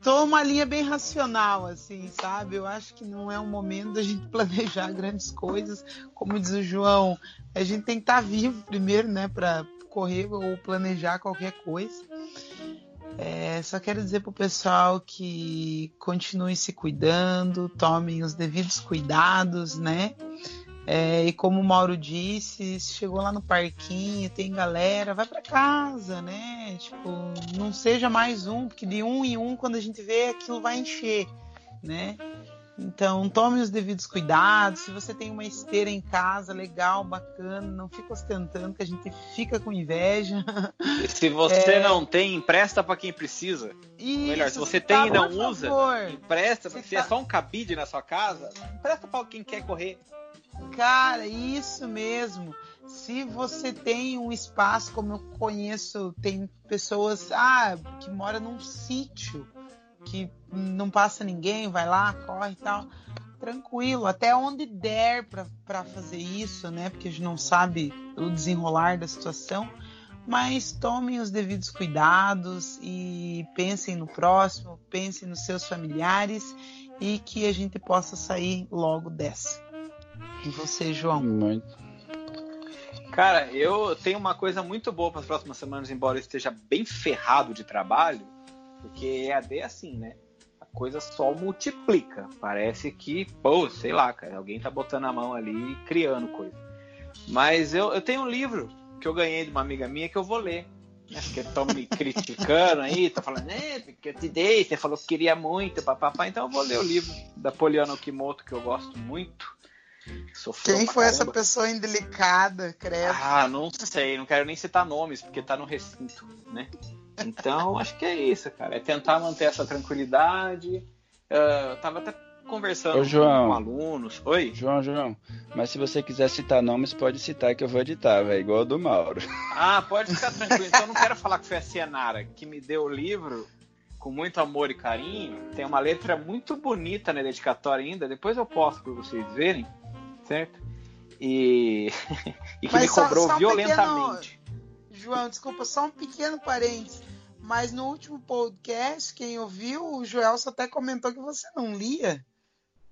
tô uma linha bem racional, assim, sabe? Eu acho que não é um momento da gente planejar grandes coisas. Como diz o João, a gente tem que estar tá vivo primeiro, né, para correr ou planejar qualquer coisa. É, só quero dizer pro pessoal que continue se cuidando, tomem os devidos cuidados, né? É, e como o Mauro disse, chegou lá no parquinho, tem galera, vai para casa, né? Tipo, não seja mais um, porque de um em um, quando a gente vê, aquilo vai encher, né? Então, tome os devidos cuidados. Se você tem uma esteira em casa, legal, bacana, não fica ostentando, que a gente fica com inveja. E se você é... não tem, empresta para quem precisa. Isso, Melhor, se você tem tá, e não usa, favor. empresta. Se, se é tá... é só um cabide na sua casa, empresta para quem quer correr. Cara, isso mesmo. Se você tem um espaço, como eu conheço, tem pessoas ah, que moram num sítio que não passa ninguém, vai lá, corre e tal. Tranquilo, até onde der para fazer isso, né? Porque a gente não sabe o desenrolar da situação. Mas tomem os devidos cuidados e pensem no próximo, pensem nos seus familiares e que a gente possa sair logo dessa. E você, João? Muito. Cara, eu tenho uma coisa muito boa para as próximas semanas, embora eu esteja bem ferrado de trabalho porque EAD é assim, né? A coisa só multiplica. Parece que, pô, sei lá, cara, alguém tá botando a mão ali e criando coisa. Mas eu, eu tenho um livro que eu ganhei de uma amiga minha que eu vou ler. Né? Porque estão me criticando aí, tá falando, é, porque eu te dei, você falou que queria muito, papapá. Então eu vou ler o livro da Poliana Okimoto, que eu gosto muito. Quem foi essa pessoa indelicada, credo? Ah, não sei, não quero nem citar nomes, porque tá no recinto, né? Então, acho que é isso, cara. É tentar manter essa tranquilidade. Uh, eu tava até conversando Ô, João, com alunos. Oi? João, João. Mas se você quiser citar nomes, pode citar que eu vou editar, velho. Igual o do Mauro. Ah, pode ficar tranquilo. Então, eu não quero falar que foi a Cienara que me deu o livro com muito amor e carinho. Tem uma letra muito bonita na dedicatória ainda. Depois eu posto para vocês verem, certo? E, e que Mas me cobrou só, só violentamente. Um pequeno... João, desculpa, só um pequeno parênteses Mas no último podcast, quem ouviu, o Joelson até comentou que você não lia.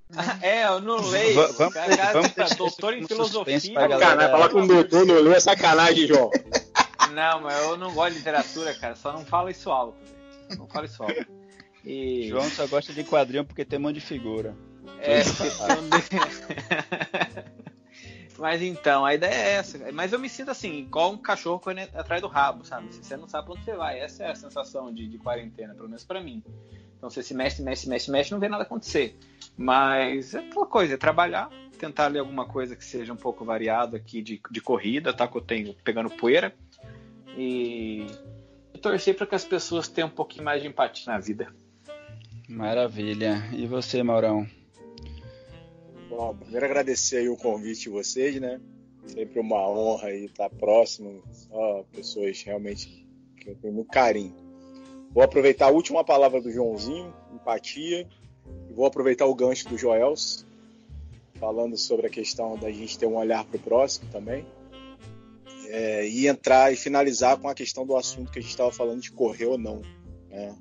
É, eu não leio. Va- vamos- Cara, vamos deixar doutor em filosofia. pra galera. Sacanagem, falar com o doutor não leu é sacanagem, João. Não, mas eu não gosto de literatura, cara. Só não fala isso alto. Não fala isso alto. E... João só gosta de quadrinho porque tem um monte de figura. É, de- Mas então, a ideia é essa. Mas eu me sinto assim, igual um cachorro correndo atrás do rabo, sabe? Você não sabe pra onde você vai. Essa é a sensação de, de quarentena, pelo menos pra mim. Então você se mexe, mexe, mexe, mexe, não vê nada acontecer. Mas é aquela coisa, é trabalhar, tentar ler alguma coisa que seja um pouco variado aqui de, de corrida, tá? Que eu tenho pegando poeira. E torcer para que as pessoas tenham um pouquinho mais de empatia na vida. Maravilha. E você, Maurão? Bom, primeiro agradecer aí o convite de vocês, né? Sempre uma honra aí estar próximo, só pessoas realmente que eu tenho muito carinho. Vou aproveitar a última palavra do Joãozinho, empatia, e vou aproveitar o gancho do Joels, falando sobre a questão da gente ter um olhar para o próximo também. É, e entrar e finalizar com a questão do assunto que a gente estava falando de correr ou não. né?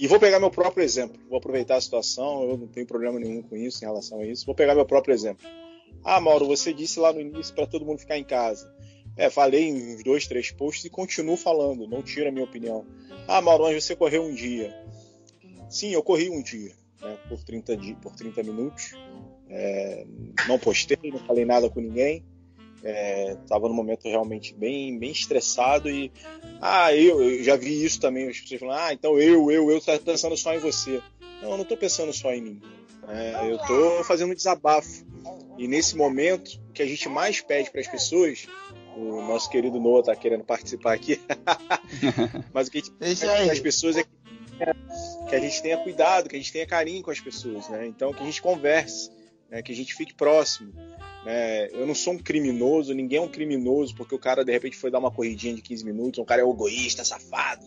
E vou pegar meu próprio exemplo. Vou aproveitar a situação, eu não tenho problema nenhum com isso em relação a isso. Vou pegar meu próprio exemplo. Ah, Mauro, você disse lá no início para todo mundo ficar em casa. É, falei em uns dois, três posts e continuo falando, não tira a minha opinião. Ah, Mauro, mas você correu um dia. Sim, eu corri um dia, né, por, 30 di por 30 minutos. É, não postei, não falei nada com ninguém. Estava num momento realmente bem, bem estressado e ah, eu, eu já vi isso também, as pessoas falando, ah, então eu, eu, eu tô pensando só em você. Não, eu não tô pensando só em mim. É, eu tô fazendo um desabafo. E nesse momento, o que a gente mais pede para as pessoas, o nosso querido Noah tá querendo participar aqui, mas o que a gente pede para as pessoas é que, que a gente tenha cuidado, que a gente tenha carinho com as pessoas, né? Então, que a gente converse, né? que a gente fique próximo. Né? Eu não sou um criminoso, ninguém é um criminoso porque o cara de repente foi dar uma corridinha de 15 minutos, um cara é egoísta, safado.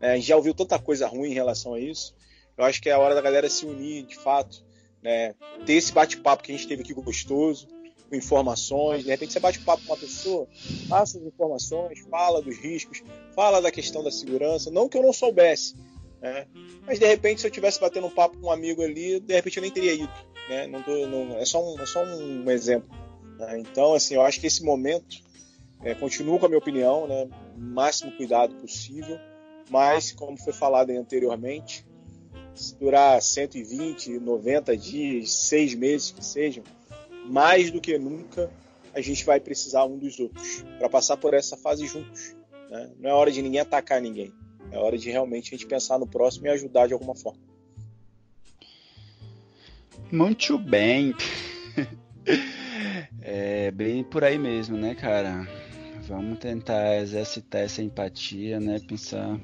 né? A gente já ouviu tanta coisa ruim em relação a isso. Eu acho que é a hora da galera se unir, de fato, né? ter esse bate-papo que a gente teve aqui gostoso, com informações. De repente você bate papo com uma pessoa, passa as informações, fala dos riscos, fala da questão da segurança. Não que eu não soubesse, né? mas de repente se eu tivesse batendo um papo com um amigo ali, de repente eu nem teria ido. Né? Não tô, não, é, só um, é só um exemplo. né? Então, assim, eu acho que esse momento, é, continuo com a minha opinião, né? máximo cuidado possível, mas, como foi falado anteriormente, se durar 120, 90 dias, seis meses que sejam, mais do que nunca a gente vai precisar um dos outros para passar por essa fase juntos. né? Não é hora de ninguém atacar ninguém, é hora de realmente a gente pensar no próximo e ajudar de alguma forma. Muito bem. É bem por aí mesmo, né, cara? Vamos tentar exercitar essa empatia, né? Pensar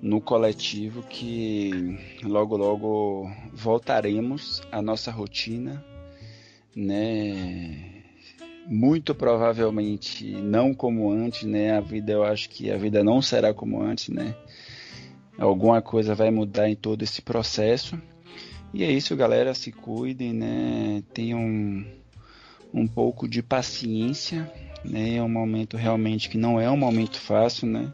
no coletivo que logo logo voltaremos à nossa rotina, né? Muito provavelmente não como antes, né? A vida, eu acho que a vida não será como antes, né? Alguma coisa vai mudar em todo esse processo. E é isso, galera. Se cuidem, né? Tenham um, pouco de paciência, né? É um momento realmente que não é um momento fácil, né?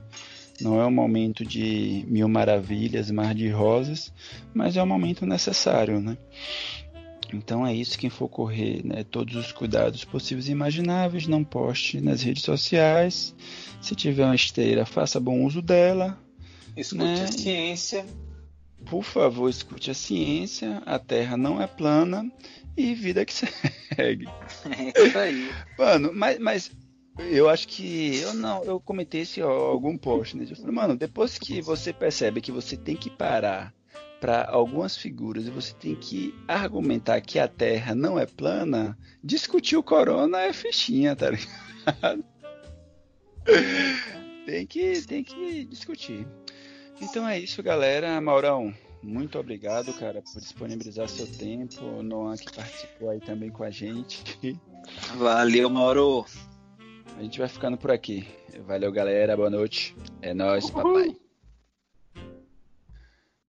Não é um momento de mil maravilhas, mar de rosas, mas é um momento necessário, né? Então é isso, quem for correr, né, todos os cuidados possíveis e imagináveis, não poste nas redes sociais. Se tiver uma esteira, faça bom uso dela. Escute Né? a ciência. Por favor, escute a ciência, a Terra não é plana e vida que segue. É isso aí. Mano, mas, mas eu acho que eu não, eu comentei esse ó, algum post, né? Eu falei, mano, depois que você percebe que você tem que parar para algumas figuras e você tem que argumentar que a Terra não é plana, discutir o corona é fichinha, tá ligado? tem que, tem que discutir. Então é isso, galera. Maurão, muito obrigado, cara, por disponibilizar seu tempo. O Noah que participou aí também com a gente. Valeu, Mauro. A gente vai ficando por aqui. Valeu, galera. Boa noite. É nóis, papai.